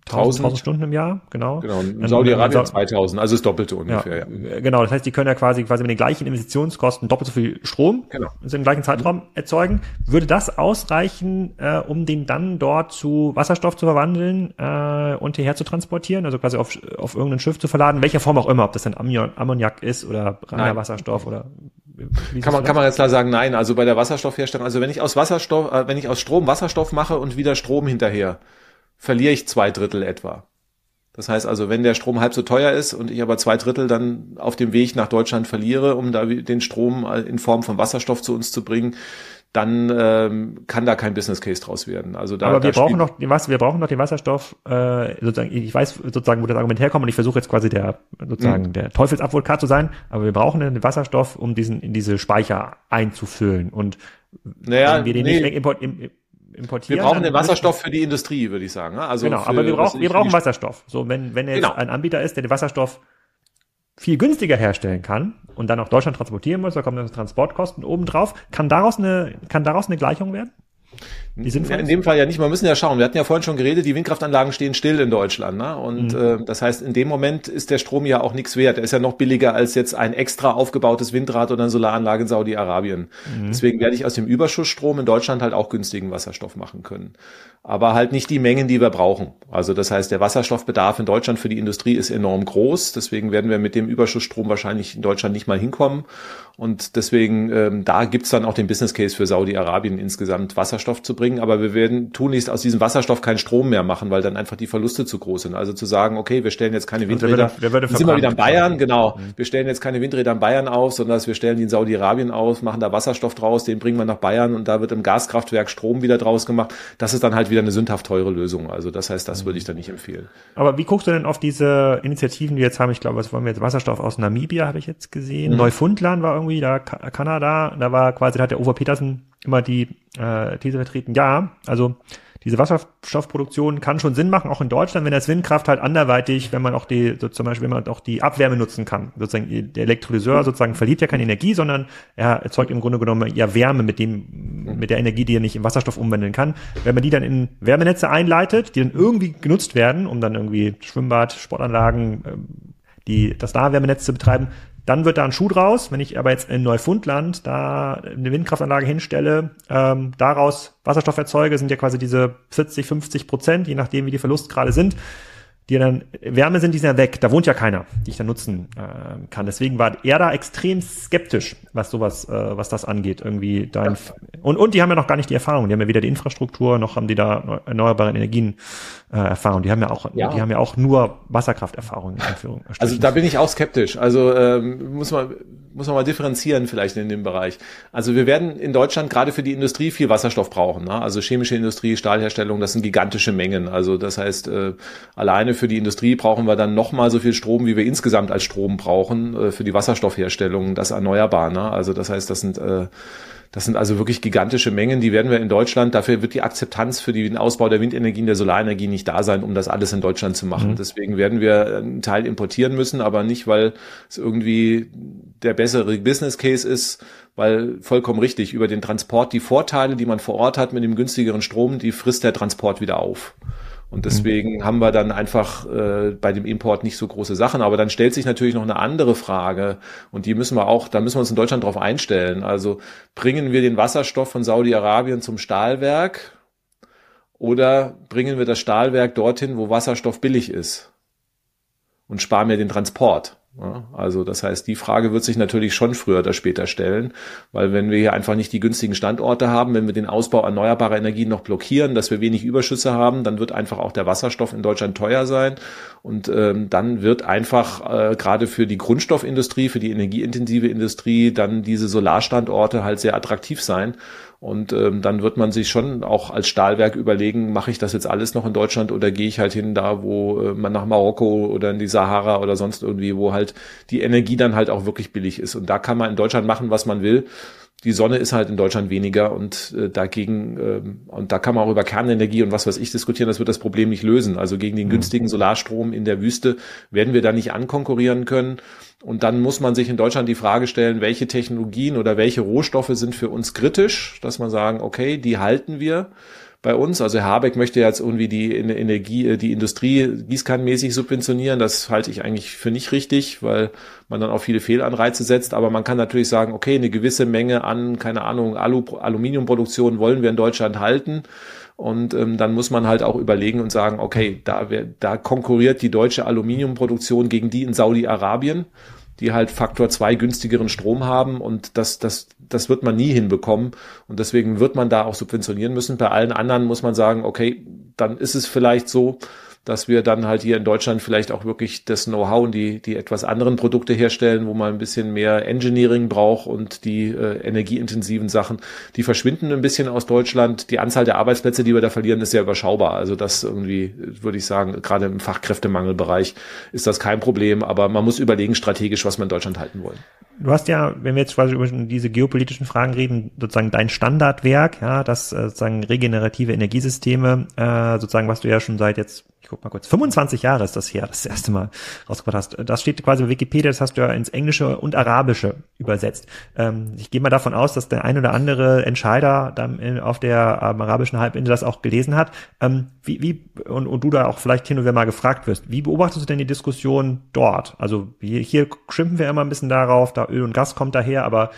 1000, 1000 Stunden im Jahr, genau. Genau, in Saudi-Arabien 2000, also das Doppelte ungefähr. Ja, ja. Genau, das heißt, die können ja quasi, quasi mit den gleichen Investitionskosten doppelt so viel Strom genau. also im gleichen Zeitraum erzeugen. Würde das ausreichen, äh, um den dann dort zu Wasserstoff zu verwandeln äh, und hierher zu transportieren, also quasi auf, auf irgendein Schiff zu verladen, welcher Form auch immer, ob das dann Ammoniak ist oder reiner Wasserstoff oder kann man, kann man jetzt klar sagen, nein. Also bei der Wasserstoffherstellung, also wenn ich aus Wasserstoff, äh, wenn ich aus Strom Wasserstoff mache und wieder Strom hinterher, verliere ich zwei Drittel etwa. Das heißt also, wenn der Strom halb so teuer ist und ich aber zwei Drittel dann auf dem Weg nach Deutschland verliere, um da den Strom in Form von Wasserstoff zu uns zu bringen, dann ähm, kann da kein Business Case draus werden. Also da, aber wir brauchen noch den Wasser, wir brauchen noch den Wasserstoff. Äh, sozusagen, ich weiß sozusagen, wo das Argument herkommt und ich versuche jetzt quasi der sozusagen mhm. der Teufelsadvokat zu sein. Aber wir brauchen den Wasserstoff, um diesen in diese Speicher einzufüllen und naja, wenn wir den nee. nicht import, importieren. Wir brauchen den Wasserstoff für die Industrie, würde ich sagen. Ne? Also genau, aber wir brauchen wir brauchen Wasserstoff. So wenn wenn jetzt genau. ein Anbieter ist, der den Wasserstoff viel günstiger herstellen kann und dann auch Deutschland transportieren muss, da kommen dann Transportkosten obendrauf. Kann daraus eine, kann daraus eine Gleichung werden? Die sind ja, in dem Fall ja nicht. Wir müssen ja schauen. Wir hatten ja vorhin schon geredet, die Windkraftanlagen stehen still in Deutschland. Ne? Und mhm. äh, das heißt, in dem Moment ist der Strom ja auch nichts wert. Er ist ja noch billiger als jetzt ein extra aufgebautes Windrad oder eine Solaranlage in Saudi-Arabien. Mhm. Deswegen werde ich aus dem Überschussstrom in Deutschland halt auch günstigen Wasserstoff machen können aber halt nicht die Mengen, die wir brauchen. Also das heißt, der Wasserstoffbedarf in Deutschland für die Industrie ist enorm groß. Deswegen werden wir mit dem Überschussstrom wahrscheinlich in Deutschland nicht mal hinkommen. Und deswegen, ähm, da gibt's dann auch den Business Case für Saudi-Arabien insgesamt Wasserstoff zu bringen. Aber wir werden tunlichst aus diesem Wasserstoff keinen Strom mehr machen, weil dann einfach die Verluste zu groß sind. Also zu sagen, okay, wir stellen jetzt keine Windräder. Also wer würde, wer sind wir wieder in Bayern, genau. Mhm. Wir stellen jetzt keine Windräder in Bayern auf, sondern wir stellen die in Saudi-Arabien aus, machen da Wasserstoff draus, den bringen wir nach Bayern und da wird im Gaskraftwerk Strom wieder draus gemacht. Das ist dann halt wieder eine sündhaft teure Lösung. Also das heißt, das würde ich da nicht empfehlen. Aber wie guckst du denn auf diese Initiativen, die jetzt haben? Ich glaube, was wollen wir jetzt? Wasserstoff aus Namibia habe ich jetzt gesehen. Mhm. Neufundland war irgendwie da, Kanada. Da war quasi, da hat der Uwe Petersen immer die äh, These vertreten. Ja, also diese Wasserstoffproduktion kann schon Sinn machen, auch in Deutschland, wenn das Windkraft halt anderweitig, wenn man auch die, so zum Beispiel, wenn man auch die Abwärme nutzen kann. Sozusagen, der Elektrolyseur sozusagen verliert ja keine Energie, sondern er erzeugt im Grunde genommen ja Wärme mit dem, mit der Energie, die er nicht in Wasserstoff umwandeln kann. Wenn man die dann in Wärmenetze einleitet, die dann irgendwie genutzt werden, um dann irgendwie Schwimmbad, Sportanlagen, ähm, die, das Nahwärmenetz zu betreiben, dann wird da ein Schuh draus. Wenn ich aber jetzt in Neufundland da eine Windkraftanlage hinstelle, ähm, daraus Wasserstoff erzeuge, sind ja quasi diese 40, 50 Prozent, je nachdem wie die Verlustgrade sind, die dann Wärme sind, die sind ja weg. Da wohnt ja keiner, die ich dann nutzen äh, kann. Deswegen war er da extrem skeptisch, was sowas, äh, was das angeht. Irgendwie da ja. und und die haben ja noch gar nicht die Erfahrung. Die haben ja weder die Infrastruktur noch haben die da erneuerbare Energien äh, Erfahrung. Die haben ja auch, ja. die haben ja auch nur Wasserkrafterfahrung. Also da bin ich auch skeptisch. Also ähm, muss man muss man mal differenzieren vielleicht in dem Bereich. Also wir werden in Deutschland gerade für die Industrie viel Wasserstoff brauchen. Ne? Also chemische Industrie, Stahlherstellung, das sind gigantische Mengen. Also das heißt, äh, alleine für die Industrie brauchen wir dann nochmal so viel Strom, wie wir insgesamt als Strom brauchen äh, für die Wasserstoffherstellung, das erneuerbar. Ne? Also das heißt, das sind äh, das sind also wirklich gigantische Mengen, die werden wir in Deutschland, dafür wird die Akzeptanz für den Ausbau der Windenergie und der Solarenergie nicht da sein, um das alles in Deutschland zu machen. Mhm. Deswegen werden wir einen Teil importieren müssen, aber nicht, weil es irgendwie der bessere Business Case ist, weil vollkommen richtig, über den Transport, die Vorteile, die man vor Ort hat mit dem günstigeren Strom, die frisst der Transport wieder auf. Und mhm. deswegen mhm. haben wir dann einfach äh, bei dem Import nicht so große Sachen. Aber dann stellt sich natürlich noch eine andere Frage und die müssen wir auch, da müssen wir uns in Deutschland drauf einstellen. Also bringen wir den Wasserstoff von Saudi-Arabien zum Stahlwerk oder bringen wir das Stahlwerk dorthin, wo Wasserstoff billig ist und sparen wir den Transport? Also das heißt, die Frage wird sich natürlich schon früher oder später stellen, weil wenn wir hier einfach nicht die günstigen Standorte haben, wenn wir den Ausbau erneuerbarer Energien noch blockieren, dass wir wenig Überschüsse haben, dann wird einfach auch der Wasserstoff in Deutschland teuer sein. Und ähm, dann wird einfach äh, gerade für die Grundstoffindustrie, für die energieintensive Industrie dann diese Solarstandorte halt sehr attraktiv sein und ähm, dann wird man sich schon auch als Stahlwerk überlegen, mache ich das jetzt alles noch in Deutschland oder gehe ich halt hin da, wo äh, man nach Marokko oder in die Sahara oder sonst irgendwie, wo halt die Energie dann halt auch wirklich billig ist. Und da kann man in Deutschland machen, was man will die Sonne ist halt in Deutschland weniger und äh, dagegen, äh, und da kann man auch über Kernenergie und was weiß ich diskutieren, das wird das Problem nicht lösen. Also gegen den mhm. günstigen Solarstrom in der Wüste werden wir da nicht ankonkurrieren können. Und dann muss man sich in Deutschland die Frage stellen, welche Technologien oder welche Rohstoffe sind für uns kritisch, dass man sagen, okay, die halten wir bei uns. Also Habeck möchte jetzt irgendwie die Energie, äh, die Industrie gießkannenmäßig subventionieren. Das halte ich eigentlich für nicht richtig, weil man dann auch viele Fehlanreize setzt. Aber man kann natürlich sagen, okay, eine gewisse Menge an, keine Ahnung, Alu, Aluminiumproduktion wollen wir in Deutschland halten. Und ähm, dann muss man halt auch überlegen und sagen, okay, da, da konkurriert die deutsche Aluminiumproduktion gegen die in Saudi-Arabien die halt Faktor zwei günstigeren Strom haben und das, das, das wird man nie hinbekommen und deswegen wird man da auch subventionieren müssen. Bei allen anderen muss man sagen, okay, dann ist es vielleicht so, dass wir dann halt hier in Deutschland vielleicht auch wirklich das Know-how und die, die etwas anderen Produkte herstellen, wo man ein bisschen mehr Engineering braucht und die äh, energieintensiven Sachen, die verschwinden ein bisschen aus Deutschland. Die Anzahl der Arbeitsplätze, die wir da verlieren, ist sehr überschaubar. Also das irgendwie, würde ich sagen, gerade im Fachkräftemangelbereich ist das kein Problem, aber man muss überlegen strategisch, was wir in Deutschland halten wollen. Du hast ja, wenn wir jetzt quasi über diese geopolitischen Fragen reden, sozusagen dein Standardwerk, ja, das äh, sozusagen regenerative Energiesysteme, äh, sozusagen, was du ja schon seit jetzt guck mal kurz, 25 Jahre ist das her, das, das erste Mal rausgebracht hast. Das steht quasi bei Wikipedia, das hast du ja ins Englische und Arabische übersetzt. Ähm, ich gehe mal davon aus, dass der ein oder andere Entscheider dann auf der ähm, arabischen Halbinsel das auch gelesen hat. Ähm, wie, wie und, und du da auch vielleicht hin und wieder mal gefragt wirst, wie beobachtest du denn die Diskussion dort? Also hier, hier schimpfen wir immer ein bisschen darauf, da Öl und Gas kommt daher, aber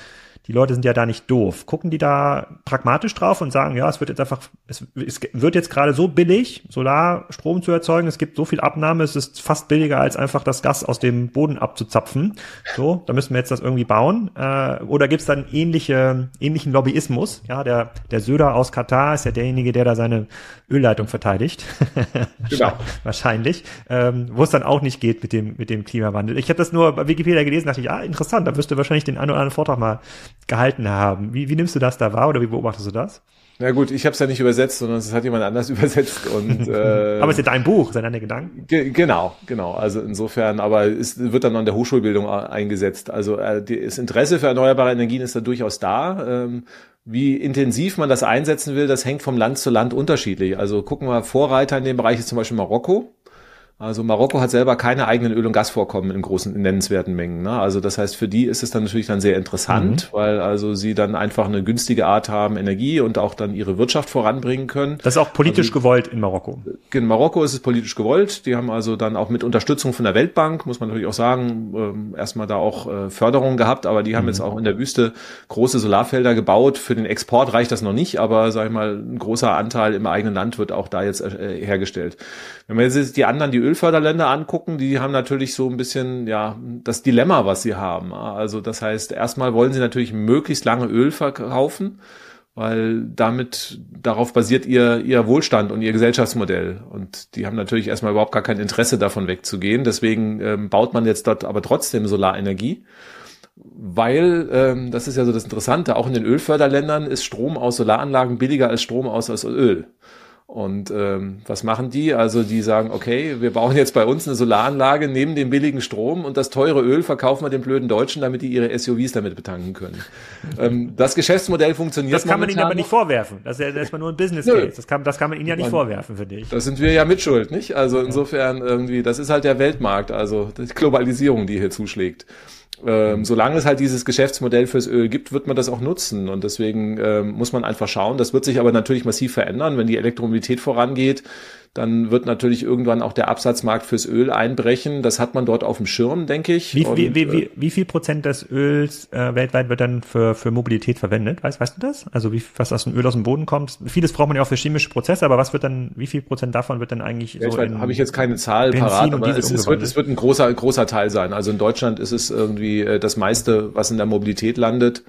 die Leute sind ja da nicht doof. Gucken die da pragmatisch drauf und sagen, ja, es wird jetzt einfach, es, es wird jetzt gerade so billig, Solarstrom zu erzeugen, es gibt so viel Abnahme, es ist fast billiger, als einfach das Gas aus dem Boden abzuzapfen. So, da müssen wir jetzt das irgendwie bauen. Äh, oder gibt es dann ähnliche, ähnlichen Lobbyismus? Ja, der, der Söder aus Katar ist ja derjenige, der da seine Ölleitung verteidigt. Genau. Wahrscheinlich. Ähm, Wo es dann auch nicht geht mit dem, mit dem Klimawandel. Ich habe das nur bei Wikipedia gelesen, dachte ich, ah, interessant, da wirst du wahrscheinlich den einen oder anderen Vortrag mal gehalten haben. Wie, wie nimmst du das da wahr oder wie beobachtest du das? Na gut, ich habe es ja nicht übersetzt, sondern es hat jemand anders übersetzt. Und, äh, aber es ist ja dein Buch, sind deine Gedanken? Ge genau, genau. Also insofern, aber es wird dann an der Hochschulbildung eingesetzt. Also äh, das Interesse für erneuerbare Energien ist da durchaus da. Ähm, wie intensiv man das einsetzen will, das hängt vom Land zu Land unterschiedlich. Also gucken wir, Vorreiter in dem Bereich ist zum Beispiel Marokko. Also Marokko hat selber keine eigenen Öl- und Gasvorkommen in großen, in nennenswerten Mengen. Ne? Also das heißt, für die ist es dann natürlich dann sehr interessant, mhm. weil also sie dann einfach eine günstige Art haben, Energie und auch dann ihre Wirtschaft voranbringen können. Das ist auch politisch also, gewollt in Marokko. In Marokko ist es politisch gewollt. Die haben also dann auch mit Unterstützung von der Weltbank, muss man natürlich auch sagen, ähm, erstmal da auch äh, Förderung gehabt, aber die haben mhm. jetzt auch in der Wüste große Solarfelder gebaut. Für den Export reicht das noch nicht, aber sag ich mal, ein großer Anteil im eigenen Land wird auch da jetzt äh, hergestellt. Wenn man jetzt die anderen, die Ölförderländer angucken, die haben natürlich so ein bisschen, ja, das Dilemma, was sie haben. Also das heißt, erstmal wollen sie natürlich möglichst lange Öl verkaufen, weil damit, darauf basiert ihr, ihr Wohlstand und ihr Gesellschaftsmodell. Und die haben natürlich erstmal überhaupt gar kein Interesse davon wegzugehen. Deswegen ähm, baut man jetzt dort aber trotzdem Solarenergie weil, ähm, das ist ja so das Interessante, auch in den Ölförderländern ist Strom aus Solaranlagen billiger als Strom aus, aus Öl. Und ähm, was machen die? Also die sagen, okay, wir bauen jetzt bei uns eine Solaranlage, nehmen den billigen Strom und das teure Öl verkaufen wir den blöden Deutschen, damit die ihre SUVs damit betanken können. ähm, das Geschäftsmodell funktioniert. Das kann man ihnen aber nicht vorwerfen. Das ist ja erstmal nur ein Business Case. Das kann, das kann man ihnen ja nicht man, vorwerfen, finde ich. Das sind wir ja mitschuld, nicht? Also insofern irgendwie, das ist halt der Weltmarkt, also die Globalisierung, die hier zuschlägt ähm, solange es halt dieses Geschäftsmodell fürs Öl gibt, wird man das auch nutzen. Und deswegen ähm, muss man einfach schauen. Das wird sich aber natürlich massiv verändern, wenn die Elektromobilität vorangeht dann wird natürlich irgendwann auch der Absatzmarkt fürs Öl einbrechen. Das hat man dort auf dem Schirm, denke ich. Wie, Und, wie, wie, wie, wie viel Prozent des Öls äh, weltweit wird dann für, für Mobilität verwendet? Weißt, weißt du das? Also wie was aus dem Öl aus dem Boden kommt? Vieles braucht man ja auch für chemische Prozesse, aber was wird dann, wie viel Prozent davon wird dann eigentlich ja, so Habe ich jetzt keine Zahl Benzin parat, aber es, es, wird, es wird ein großer, großer Teil sein. Also in Deutschland ist es irgendwie äh, das meiste, was in der Mobilität landet.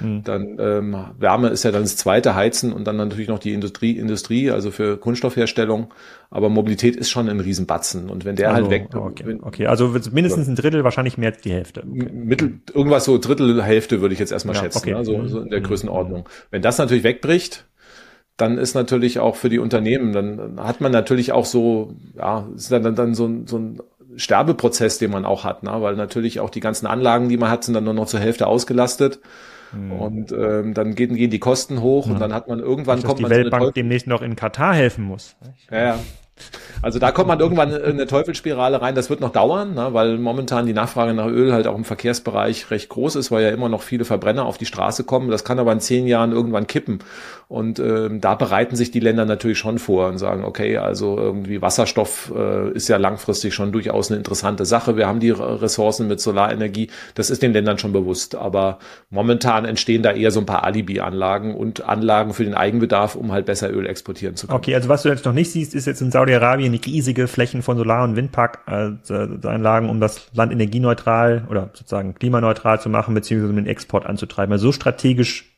Mhm. Dann ähm, Wärme ist ja dann das zweite Heizen und dann natürlich noch die Industrie, Industrie, also für Kunststoffherstellung. Aber Mobilität ist schon ein Riesenbatzen. Und wenn der halt also, halt weg. Okay, wenn, okay. also mindestens ein Drittel, wahrscheinlich mehr als die Hälfte. Okay. Mittel, irgendwas so Drittel, Hälfte würde ich jetzt erstmal ja, schätzen. Okay. Also so in der mhm. Größenordnung. Wenn das natürlich wegbricht, dann ist natürlich auch für die Unternehmen, dann hat man natürlich auch so, ja, ist dann, dann so, so ein Sterbeprozess, den man auch hat, ne? weil natürlich auch die ganzen Anlagen, die man hat, sind dann nur noch zur Hälfte ausgelastet. Mhm. Und ähm, dann gehen, gehen die Kosten hoch ja. und dann hat man irgendwann Nicht, kommt dass die man Weltbank so demnächst noch in Katar helfen muss. Ja, ja. Also da kommt man irgendwann in eine Teufelsspirale rein. Das wird noch dauern, ne, weil momentan die Nachfrage nach Öl halt auch im Verkehrsbereich recht groß ist, weil ja immer noch viele Verbrenner auf die Straße kommen. Das kann aber in zehn Jahren irgendwann kippen. Und ähm, da bereiten sich die Länder natürlich schon vor und sagen, okay, also irgendwie Wasserstoff äh, ist ja langfristig schon durchaus eine interessante Sache. Wir haben die Ressourcen mit Solarenergie. Das ist den Ländern schon bewusst. Aber momentan entstehen da eher so ein paar Alibi-Anlagen und Anlagen für den Eigenbedarf, um halt besser Öl exportieren zu können. Okay, also was du jetzt noch nicht siehst, ist jetzt in Saudi Saudi-Arabien riesige Flächen von Solar- und Windparkanlagen, äh, um das Land energieneutral oder sozusagen klimaneutral zu machen, beziehungsweise um den Export anzutreiben. Also so strategisch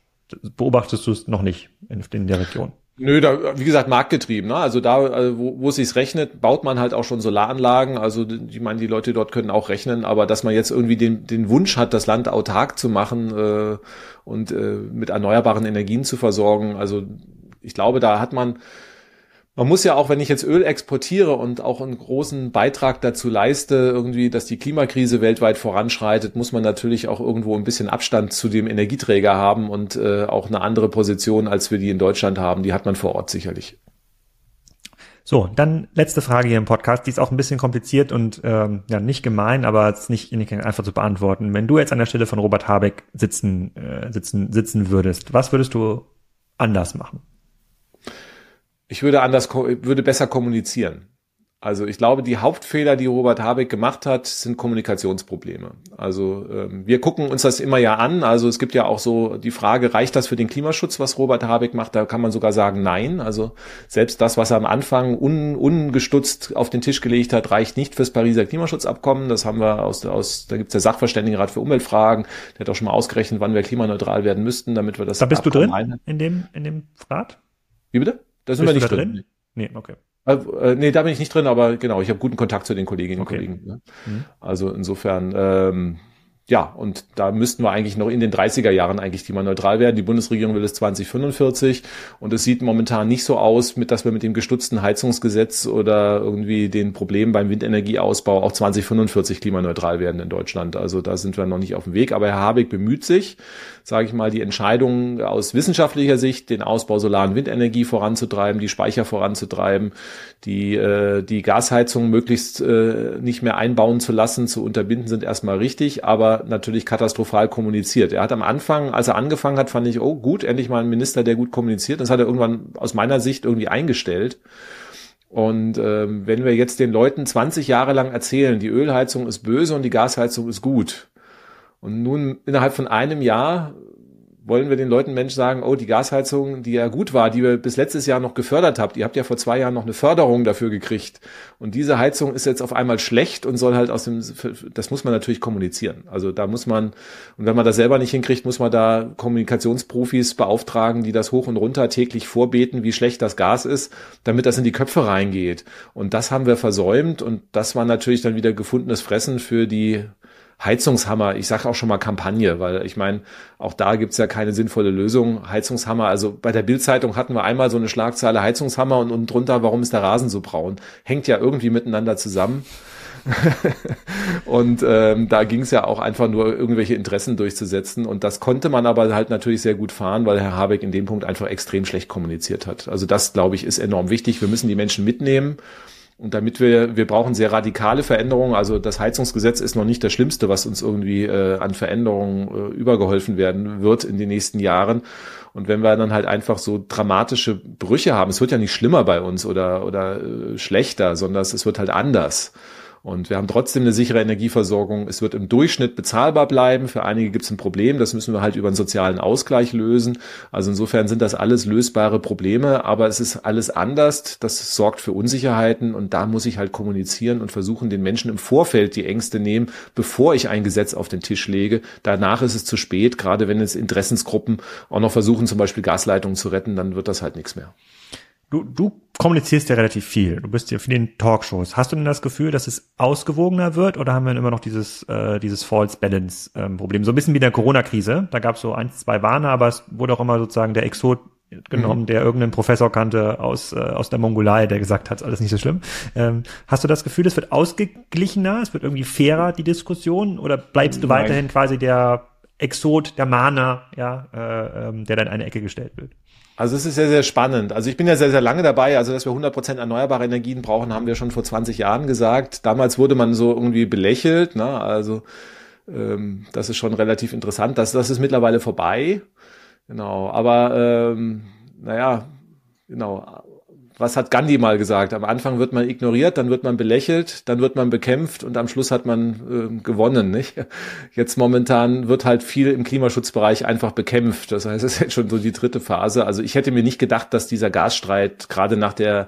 beobachtest du es noch nicht in, in der Region. Nö, da, wie gesagt, marktgetrieben. Ne? Also da, also wo, wo es sich rechnet, baut man halt auch schon Solaranlagen. Also ich meine, die Leute dort können auch rechnen, aber dass man jetzt irgendwie den, den Wunsch hat, das Land autark zu machen äh, und äh, mit erneuerbaren Energien zu versorgen, also ich glaube, da hat man man muss ja auch, wenn ich jetzt Öl exportiere und auch einen großen Beitrag dazu leiste, irgendwie, dass die Klimakrise weltweit voranschreitet, muss man natürlich auch irgendwo ein bisschen Abstand zu dem Energieträger haben und äh, auch eine andere Position, als wir die in Deutschland haben. Die hat man vor Ort sicherlich. So, dann letzte Frage hier im Podcast. Die ist auch ein bisschen kompliziert und ähm, ja nicht gemein, aber es ist nicht, nicht einfach zu beantworten. Wenn du jetzt an der Stelle von Robert Habeck sitzen, äh, sitzen, sitzen würdest, was würdest du anders machen? Ich würde anders, würde besser kommunizieren. Also ich glaube, die Hauptfehler, die Robert Habeck gemacht hat, sind Kommunikationsprobleme. Also ähm, wir gucken uns das immer ja an. Also es gibt ja auch so die Frage, reicht das für den Klimaschutz, was Robert Habeck macht? Da kann man sogar sagen, nein. Also selbst das, was er am Anfang un, ungestutzt auf den Tisch gelegt hat, reicht nicht fürs Pariser Klimaschutzabkommen. Das haben wir aus, aus da gibt es der Sachverständigenrat für Umweltfragen, der hat auch schon mal ausgerechnet, wann wir klimaneutral werden müssten, damit wir das. Da bist Abkommen du drin in dem, in dem Rat? Wie bitte? Da sind Bist wir nicht drin. drin. Nee, okay. Äh, nee, da bin ich nicht drin, aber genau, ich habe guten Kontakt zu den Kolleginnen und okay. Kollegen. Ne? Mhm. Also insofern, ähm, ja, und da müssten wir eigentlich noch in den 30er Jahren eigentlich klimaneutral werden. Die Bundesregierung will es 2045 und es sieht momentan nicht so aus, mit, dass wir mit dem gestutzten Heizungsgesetz oder irgendwie den Problemen beim Windenergieausbau auch 2045 klimaneutral werden in Deutschland. Also da sind wir noch nicht auf dem Weg. Aber Herr Habeck bemüht sich, sage ich mal, die Entscheidung aus wissenschaftlicher Sicht, den Ausbau Solar- und Windenergie voranzutreiben, die Speicher voranzutreiben, die, äh, die Gasheizung möglichst äh, nicht mehr einbauen zu lassen, zu unterbinden, sind erstmal richtig, aber natürlich katastrophal kommuniziert. Er hat am Anfang, als er angefangen hat, fand ich, oh gut, endlich mal ein Minister, der gut kommuniziert. Das hat er irgendwann aus meiner Sicht irgendwie eingestellt. Und ähm, wenn wir jetzt den Leuten 20 Jahre lang erzählen, die Ölheizung ist böse und die Gasheizung ist gut, und nun innerhalb von einem Jahr wollen wir den Leuten Mensch sagen, oh, die Gasheizung, die ja gut war, die ihr bis letztes Jahr noch gefördert habt, ihr habt ja vor zwei Jahren noch eine Förderung dafür gekriegt. Und diese Heizung ist jetzt auf einmal schlecht und soll halt aus dem, das muss man natürlich kommunizieren. Also da muss man, und wenn man das selber nicht hinkriegt, muss man da Kommunikationsprofis beauftragen, die das hoch und runter täglich vorbeten, wie schlecht das Gas ist, damit das in die Köpfe reingeht. Und das haben wir versäumt und das war natürlich dann wieder gefundenes Fressen für die Heizungshammer, ich sage auch schon mal Kampagne, weil ich meine, auch da gibt's ja keine sinnvolle Lösung. Heizungshammer, also bei der Bildzeitung hatten wir einmal so eine Schlagzeile Heizungshammer und unten drunter, warum ist der Rasen so braun? Hängt ja irgendwie miteinander zusammen. und ähm, da ging es ja auch einfach nur irgendwelche Interessen durchzusetzen und das konnte man aber halt natürlich sehr gut fahren, weil Herr Habeck in dem Punkt einfach extrem schlecht kommuniziert hat. Also das glaube ich ist enorm wichtig. Wir müssen die Menschen mitnehmen und damit wir, wir brauchen sehr radikale Veränderungen. Also das Heizungsgesetz ist noch nicht das Schlimmste, was uns irgendwie äh, an Veränderungen äh, übergeholfen werden wird in den nächsten Jahren. Und wenn wir dann halt einfach so dramatische Brüche haben, es wird ja nicht schlimmer bei uns oder, oder äh, schlechter, sondern es wird halt anders. Und wir haben trotzdem eine sichere Energieversorgung. Es wird im Durchschnitt bezahlbar bleiben. Für einige gibt es ein Problem. Das müssen wir halt über einen sozialen Ausgleich lösen. Also insofern sind das alles lösbare Probleme. Aber es ist alles anders. Das sorgt für Unsicherheiten. Und da muss ich halt kommunizieren und versuchen, den Menschen im Vorfeld die Ängste nehmen, bevor ich ein Gesetz auf den Tisch lege. Danach ist es zu spät. Gerade wenn jetzt Interessensgruppen auch noch versuchen, zum Beispiel Gasleitungen zu retten, dann wird das halt nichts mehr. Du, du kommunizierst ja relativ viel. Du bist ja für den Talkshows. Hast du denn das Gefühl, dass es ausgewogener wird oder haben wir immer noch dieses, äh, dieses False Balance ähm, Problem? So ein bisschen wie in der Corona-Krise. Da gab es so ein, zwei Warner, aber es wurde auch immer sozusagen der Exot genommen, mhm. der irgendeinen Professor kannte aus, äh, aus der Mongolei, der gesagt hat, alles nicht so schlimm. Ähm, hast du das Gefühl, es wird ausgeglichener, es wird irgendwie fairer, die Diskussion, oder bleibst du Nein. weiterhin quasi der Exot, der Mahner, ja, äh, ähm, der dann in eine Ecke gestellt wird? Also es ist sehr, sehr spannend. Also ich bin ja sehr, sehr lange dabei. Also dass wir 100 Prozent erneuerbare Energien brauchen, haben wir schon vor 20 Jahren gesagt. Damals wurde man so irgendwie belächelt. Ne? Also ähm, das ist schon relativ interessant. Das, das ist mittlerweile vorbei. Genau. Aber ähm, naja, genau was hat Gandhi mal gesagt? Am Anfang wird man ignoriert, dann wird man belächelt, dann wird man bekämpft und am Schluss hat man äh, gewonnen, nicht? Jetzt momentan wird halt viel im Klimaschutzbereich einfach bekämpft. Das heißt, es ist jetzt schon so die dritte Phase. Also ich hätte mir nicht gedacht, dass dieser Gasstreit gerade nach der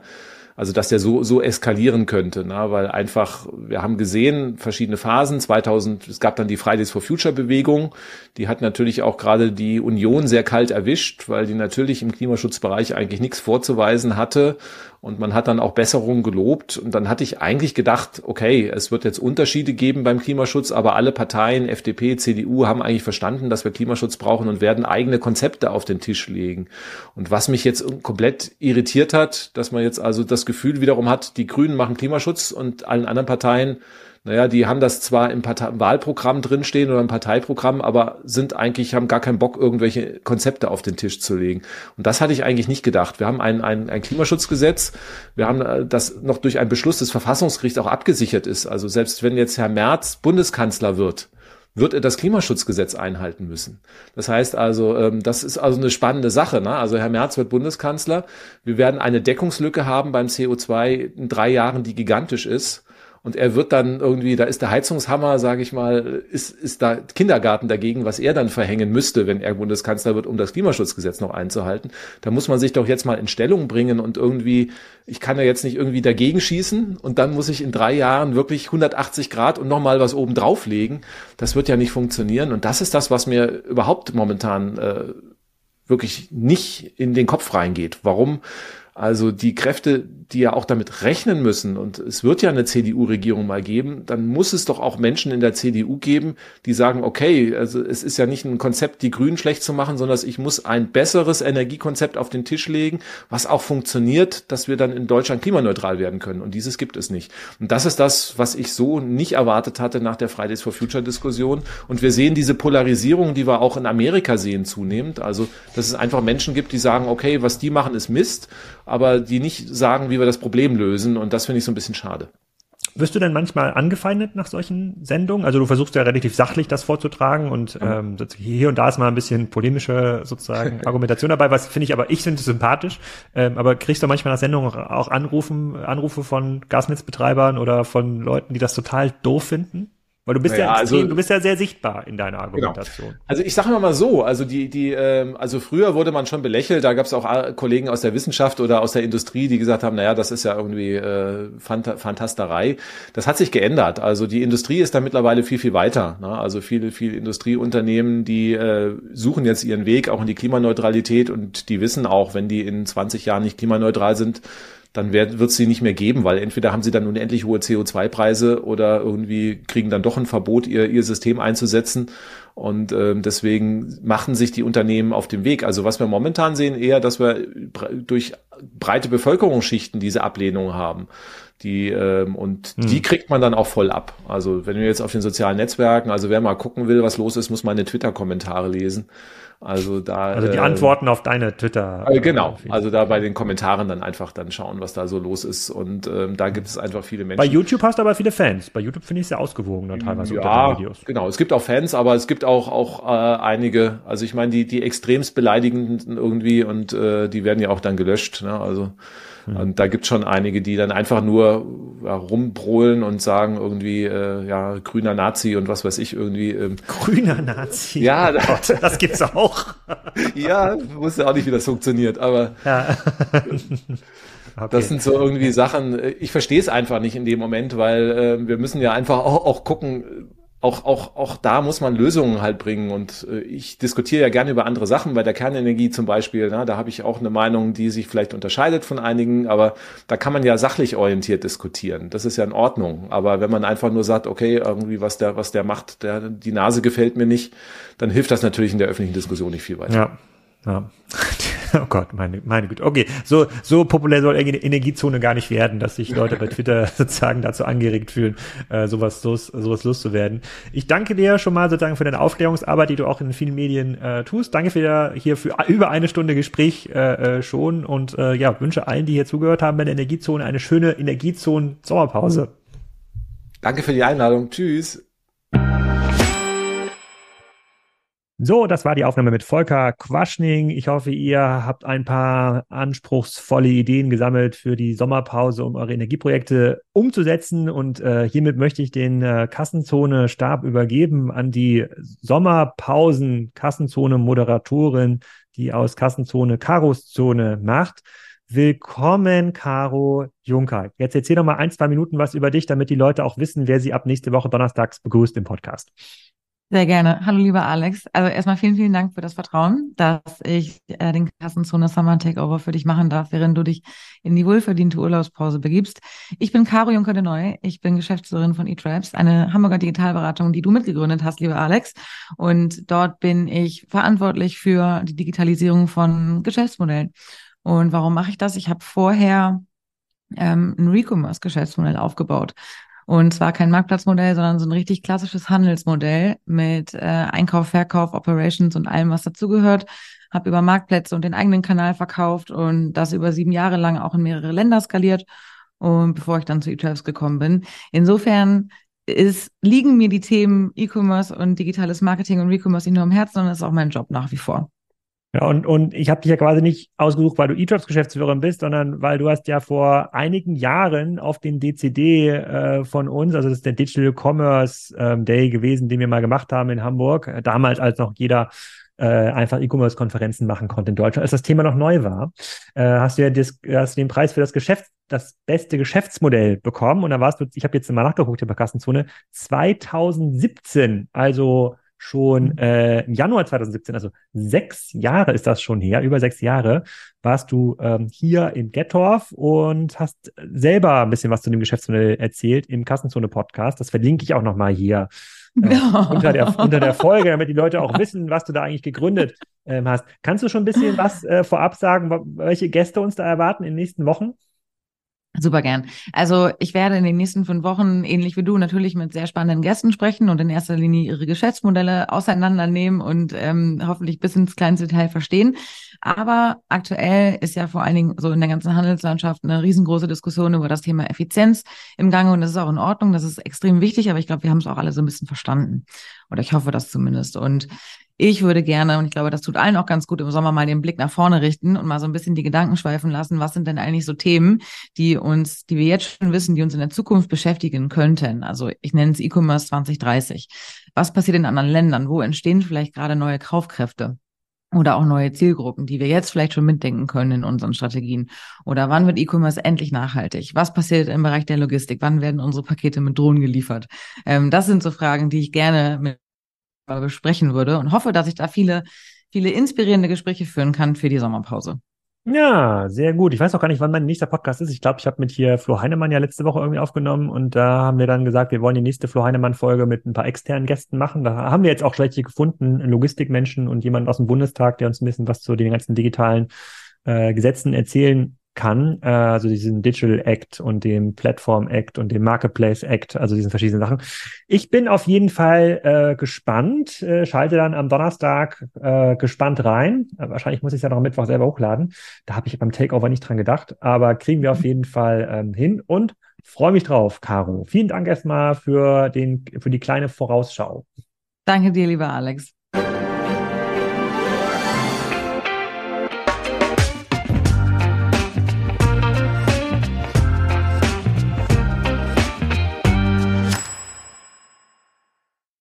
Also dass der so, so eskalieren könnte, ne? weil einfach, wir haben gesehen, verschiedene Phasen, 2000, es gab dann die Fridays for Future Bewegung, die hat natürlich auch gerade die Union sehr kalt erwischt, weil die natürlich im Klimaschutzbereich eigentlich nichts vorzuweisen hatte und man hat dann auch Besserungen gelobt. Und dann hatte ich eigentlich gedacht, okay, es wird jetzt Unterschiede geben beim Klimaschutz, aber alle Parteien, FDP, CDU, haben eigentlich verstanden, dass wir Klimaschutz brauchen und werden eigene Konzepte auf den Tisch legen. Und was mich jetzt komplett irritiert hat, dass man jetzt also das Gefühl wiederum hat, die Grünen machen Klimaschutz und allen anderen Parteien naja, die haben das zwar im Partei Wahlprogramm drinstehen oder im Parteiprogramm, aber sind eigentlich, haben gar keinen Bock, irgendwelche Konzepte auf den Tisch zu legen. Und das hatte ich eigentlich nicht gedacht. Wir haben ein, ein, ein Klimaschutzgesetz, wir haben äh, das noch durch einen Beschluss des Verfassungsgerichts auch abgesichert ist. Also selbst wenn jetzt Herr Merz Bundeskanzler wird, wird er das Klimaschutzgesetz einhalten müssen. Das heißt also, ähm, das ist also eine spannende Sache. Ne? Also Herr Merz wird Bundeskanzler. Wir werden eine Deckungslücke haben beim CO2 in drei Jahren, die gigantisch ist und er wird dann irgendwie, da ist der Heizungshammer, sage ich mal, ist, ist da Kindergarten dagegen, was er dann verhängen müsste, wenn er Bundeskanzler wird, um das Klimaschutzgesetz noch einzuhalten. Da muss man sich doch jetzt mal in Stellung bringen und irgendwie, ich kann ja jetzt nicht irgendwie dagegen schießen und dann muss ich in drei Jahren wirklich 180 Grad und nochmal was oben drauflegen. Das wird ja nicht funktionieren. Und das ist das, was mir überhaupt momentan äh, wirklich nicht in den Kopf reingeht. Warum? Also die Kräfte, die ja auch damit rechnen müssen, und es wird ja eine CDU-Regierung mal geben, dann muss es doch auch Menschen in der CDU geben, die sagen, okay, also es ist ja nicht ein Konzept, die Grünen schlecht zu machen, sondern ich muss ein besseres Energiekonzept auf den Tisch legen, was auch funktioniert, dass wir dann in Deutschland klimaneutral werden können. Und dieses gibt es nicht. Und das ist das, was ich so nicht erwartet hatte nach der Fridays for Future Diskussion. Und wir sehen diese Polarisierung, die wir auch in Amerika sehen, zunehmend. Also, dass es einfach Menschen gibt, die sagen, okay, was die machen, ist Mist aber die nicht sagen, wie wir das Problem lösen. Und das finde ich so ein bisschen schade. Wirst du denn manchmal angefeindet nach solchen Sendungen? Also du versuchst ja relativ sachlich das vorzutragen und ähm, hier und da ist mal ein bisschen polemische sozusagen Argumentation dabei, was finde ich aber, ich finde es sympathisch. Ähm, aber kriegst du manchmal nach Sendungen auch Anrufen, Anrufe von Gasnetzbetreibern oder von Leuten, die das total doof finden? Weil du bist naja, ja extrem, also, du bist ja sehr sichtbar in deiner genau. Argumentation. Genau. Also ich sage mal so, also die die ähm, also früher wurde man schon belächelt, da gab es auch Kollegen aus der Wissenschaft oder aus der Industrie, die gesagt haben, naja, das ist ja irgendwie äh, Phant Fantasterei. Das hat sich geändert. Also die Industrie ist da mittlerweile viel viel weiter. Ne? Also viele viele Industrieunternehmen, die äh, suchen jetzt ihren Weg auch in die Klimaneutralität und die wissen auch, wenn die in 20 Jahren nicht klimaneutral sind, dann wird es sie nicht mehr geben, weil entweder haben sie dann unendlich hohe CO2-Preise oder irgendwie kriegen dann doch ein Verbot, ihr, ihr System einzusetzen. Und ähm, deswegen machen sich die Unternehmen auf dem Weg. Also was wir momentan sehen, eher, dass wir durch breite Bevölkerungsschichten diese Ablehnung haben. Die, ähm, und hm. die kriegt man dann auch voll ab. Also wenn wir jetzt auf den sozialen Netzwerken, also wer mal gucken will, was los ist, muss meine Twitter-Kommentare lesen. Also da. Also die äh, Antworten auf deine Twitter. Äh, genau. Also da bei den Kommentaren dann einfach dann schauen, was da so los ist. Und ähm, da gibt es einfach viele Menschen. Bei YouTube hast du aber viele Fans. Bei YouTube finde ich es sehr ausgewogen dann teilweise ja, Videos. Genau. Es gibt auch Fans, aber es gibt auch auch äh, einige. Also ich meine die die extremst beleidigenden irgendwie und äh, die werden ja auch dann gelöscht. Ne? Also hm. Und da gibt schon einige, die dann einfach nur ja, rumbrohlen und sagen irgendwie, äh, ja, grüner Nazi und was weiß ich irgendwie. Ähm. Grüner Nazi? Ja, oh Gott, das gibt's auch. ja, wusste auch nicht, wie das funktioniert, aber ja. Okay. Das sind so irgendwie Sachen, ich verstehe es einfach nicht in dem Moment, weil äh, wir müssen ja einfach auch, auch gucken, auch, auch, auch da muss man Lösungen halt bringen. Und äh, ich diskutiere ja gerne über andere Sachen, bei der Kernenergie zum Beispiel. Na, da habe ich auch eine Meinung, die sich vielleicht unterscheidet von einigen, aber da kann man ja sachlich orientiert diskutieren. Das ist ja in Ordnung. Aber wenn man einfach nur sagt, okay, irgendwie was der, was der macht, der, die Nase gefällt mir nicht, dann hilft das natürlich in der öffentlichen Diskussion nicht viel weiter. Ja. Ja. Oh Gott, meine, meine Güte. Okay, so, so populär soll Energiezone gar nicht werden, dass sich Leute bei Twitter sozusagen dazu angeregt fühlen, äh, sowas, los, sowas loszuwerden. Ich danke dir schon mal sozusagen für deine Aufklärungsarbeit, die du auch in vielen Medien äh, tust. Danke für hier für über eine Stunde Gespräch äh, äh, schon und äh, ja, wünsche allen, die hier zugehört haben bei der Energiezone, eine schöne Energiezonen-Sommerpause. Danke für die Einladung. Tschüss. So, das war die Aufnahme mit Volker Quaschning. Ich hoffe, ihr habt ein paar anspruchsvolle Ideen gesammelt für die Sommerpause, um eure Energieprojekte umzusetzen. Und äh, hiermit möchte ich den äh, Kassenzone-Stab übergeben an die Sommerpausen-Kassenzone-Moderatorin, die aus Kassenzone Karuszone macht. Willkommen, Caro Juncker. Jetzt erzähl doch mal ein, zwei Minuten was über dich, damit die Leute auch wissen, wer sie ab nächste Woche donnerstags begrüßt im Podcast. Sehr gerne. Hallo, lieber Alex. Also erstmal vielen, vielen Dank für das Vertrauen, dass ich äh, den Kassenzone Summer Takeover für dich machen darf, während du dich in die wohlverdiente Urlaubspause begibst. Ich bin Caro Juncker de Neu. Ich bin Geschäftsführerin von eTribes, eine Hamburger Digitalberatung, die du mitgegründet hast, lieber Alex. Und dort bin ich verantwortlich für die Digitalisierung von Geschäftsmodellen. Und warum mache ich das? Ich habe vorher ähm, ein Recommerce-Geschäftsmodell aufgebaut. Und zwar kein Marktplatzmodell, sondern so ein richtig klassisches Handelsmodell mit äh, Einkauf, Verkauf, Operations und allem, was dazugehört. Habe über Marktplätze und den eigenen Kanal verkauft und das über sieben Jahre lang auch in mehrere Länder skaliert. Und bevor ich dann zu eTribes gekommen bin. Insofern ist, liegen mir die Themen E-Commerce und digitales Marketing und Recommerce nicht nur am Herzen, sondern ist auch mein Job nach wie vor. Ja, und, und ich habe dich ja quasi nicht ausgesucht, weil du E-Jobs-Geschäftsführerin bist, sondern weil du hast ja vor einigen Jahren auf den DCD äh, von uns, also das ist der Digital Commerce ähm, Day gewesen, den wir mal gemacht haben in Hamburg, äh, damals als noch jeder äh, einfach E-Commerce-Konferenzen machen konnte in Deutschland, als das Thema noch neu war, äh, hast du ja das, hast du den Preis für das Geschäft, das beste Geschäftsmodell bekommen. Und da warst du, ich habe jetzt mal nachgeguckt hier bei Kassenzone, 2017, also schon mhm. äh, im Januar 2017, also sechs Jahre ist das schon her, über sechs Jahre, warst du ähm, hier in Gettorf und hast selber ein bisschen was zu dem Geschäftsmodell erzählt im Kassenzone-Podcast. Das verlinke ich auch nochmal hier äh, unter, der, unter der Folge, damit die Leute auch wissen, was du da eigentlich gegründet ähm, hast. Kannst du schon ein bisschen was äh, vorab sagen, welche Gäste uns da erwarten in den nächsten Wochen? Super gern. Also ich werde in den nächsten fünf Wochen, ähnlich wie du, natürlich mit sehr spannenden Gästen sprechen und in erster Linie ihre Geschäftsmodelle auseinandernehmen und ähm, hoffentlich bis ins kleinste Detail verstehen. Aber aktuell ist ja vor allen Dingen so in der ganzen Handelslandschaft eine riesengroße Diskussion über das Thema Effizienz im Gange und das ist auch in Ordnung, das ist extrem wichtig, aber ich glaube, wir haben es auch alle so ein bisschen verstanden. Oder ich hoffe das zumindest. Und ich würde gerne, und ich glaube, das tut allen auch ganz gut, im Sommer mal den Blick nach vorne richten und mal so ein bisschen die Gedanken schweifen lassen. Was sind denn eigentlich so Themen, die uns, die wir jetzt schon wissen, die uns in der Zukunft beschäftigen könnten? Also ich nenne es E-Commerce 2030. Was passiert in anderen Ländern? Wo entstehen vielleicht gerade neue Kaufkräfte? Oder auch neue Zielgruppen, die wir jetzt vielleicht schon mitdenken können in unseren Strategien. Oder wann wird E-Commerce endlich nachhaltig? Was passiert im Bereich der Logistik? Wann werden unsere Pakete mit Drohnen geliefert? Ähm, das sind so Fragen, die ich gerne mit besprechen würde und hoffe, dass ich da viele, viele inspirierende Gespräche führen kann für die Sommerpause. Ja, sehr gut. Ich weiß auch gar nicht, wann mein nächster Podcast ist. Ich glaube, ich habe mit hier Flo Heinemann ja letzte Woche irgendwie aufgenommen und da haben wir dann gesagt, wir wollen die nächste Flo Heinemann-Folge mit ein paar externen Gästen machen. Da haben wir jetzt auch welche gefunden, Logistikmenschen und jemanden aus dem Bundestag, der uns ein bisschen was zu den ganzen digitalen äh, Gesetzen erzählen kann, äh, also diesen Digital Act und dem Platform Act und dem Marketplace Act, also diesen verschiedenen Sachen. Ich bin auf jeden Fall äh, gespannt, äh, schalte dann am Donnerstag äh, gespannt rein. Wahrscheinlich muss ich es ja noch am Mittwoch selber hochladen. Da habe ich beim Takeover nicht dran gedacht, aber kriegen wir auf jeden Fall ähm, hin und freue mich drauf, Caro. Vielen Dank erstmal für den für die kleine Vorausschau. Danke dir, lieber Alex.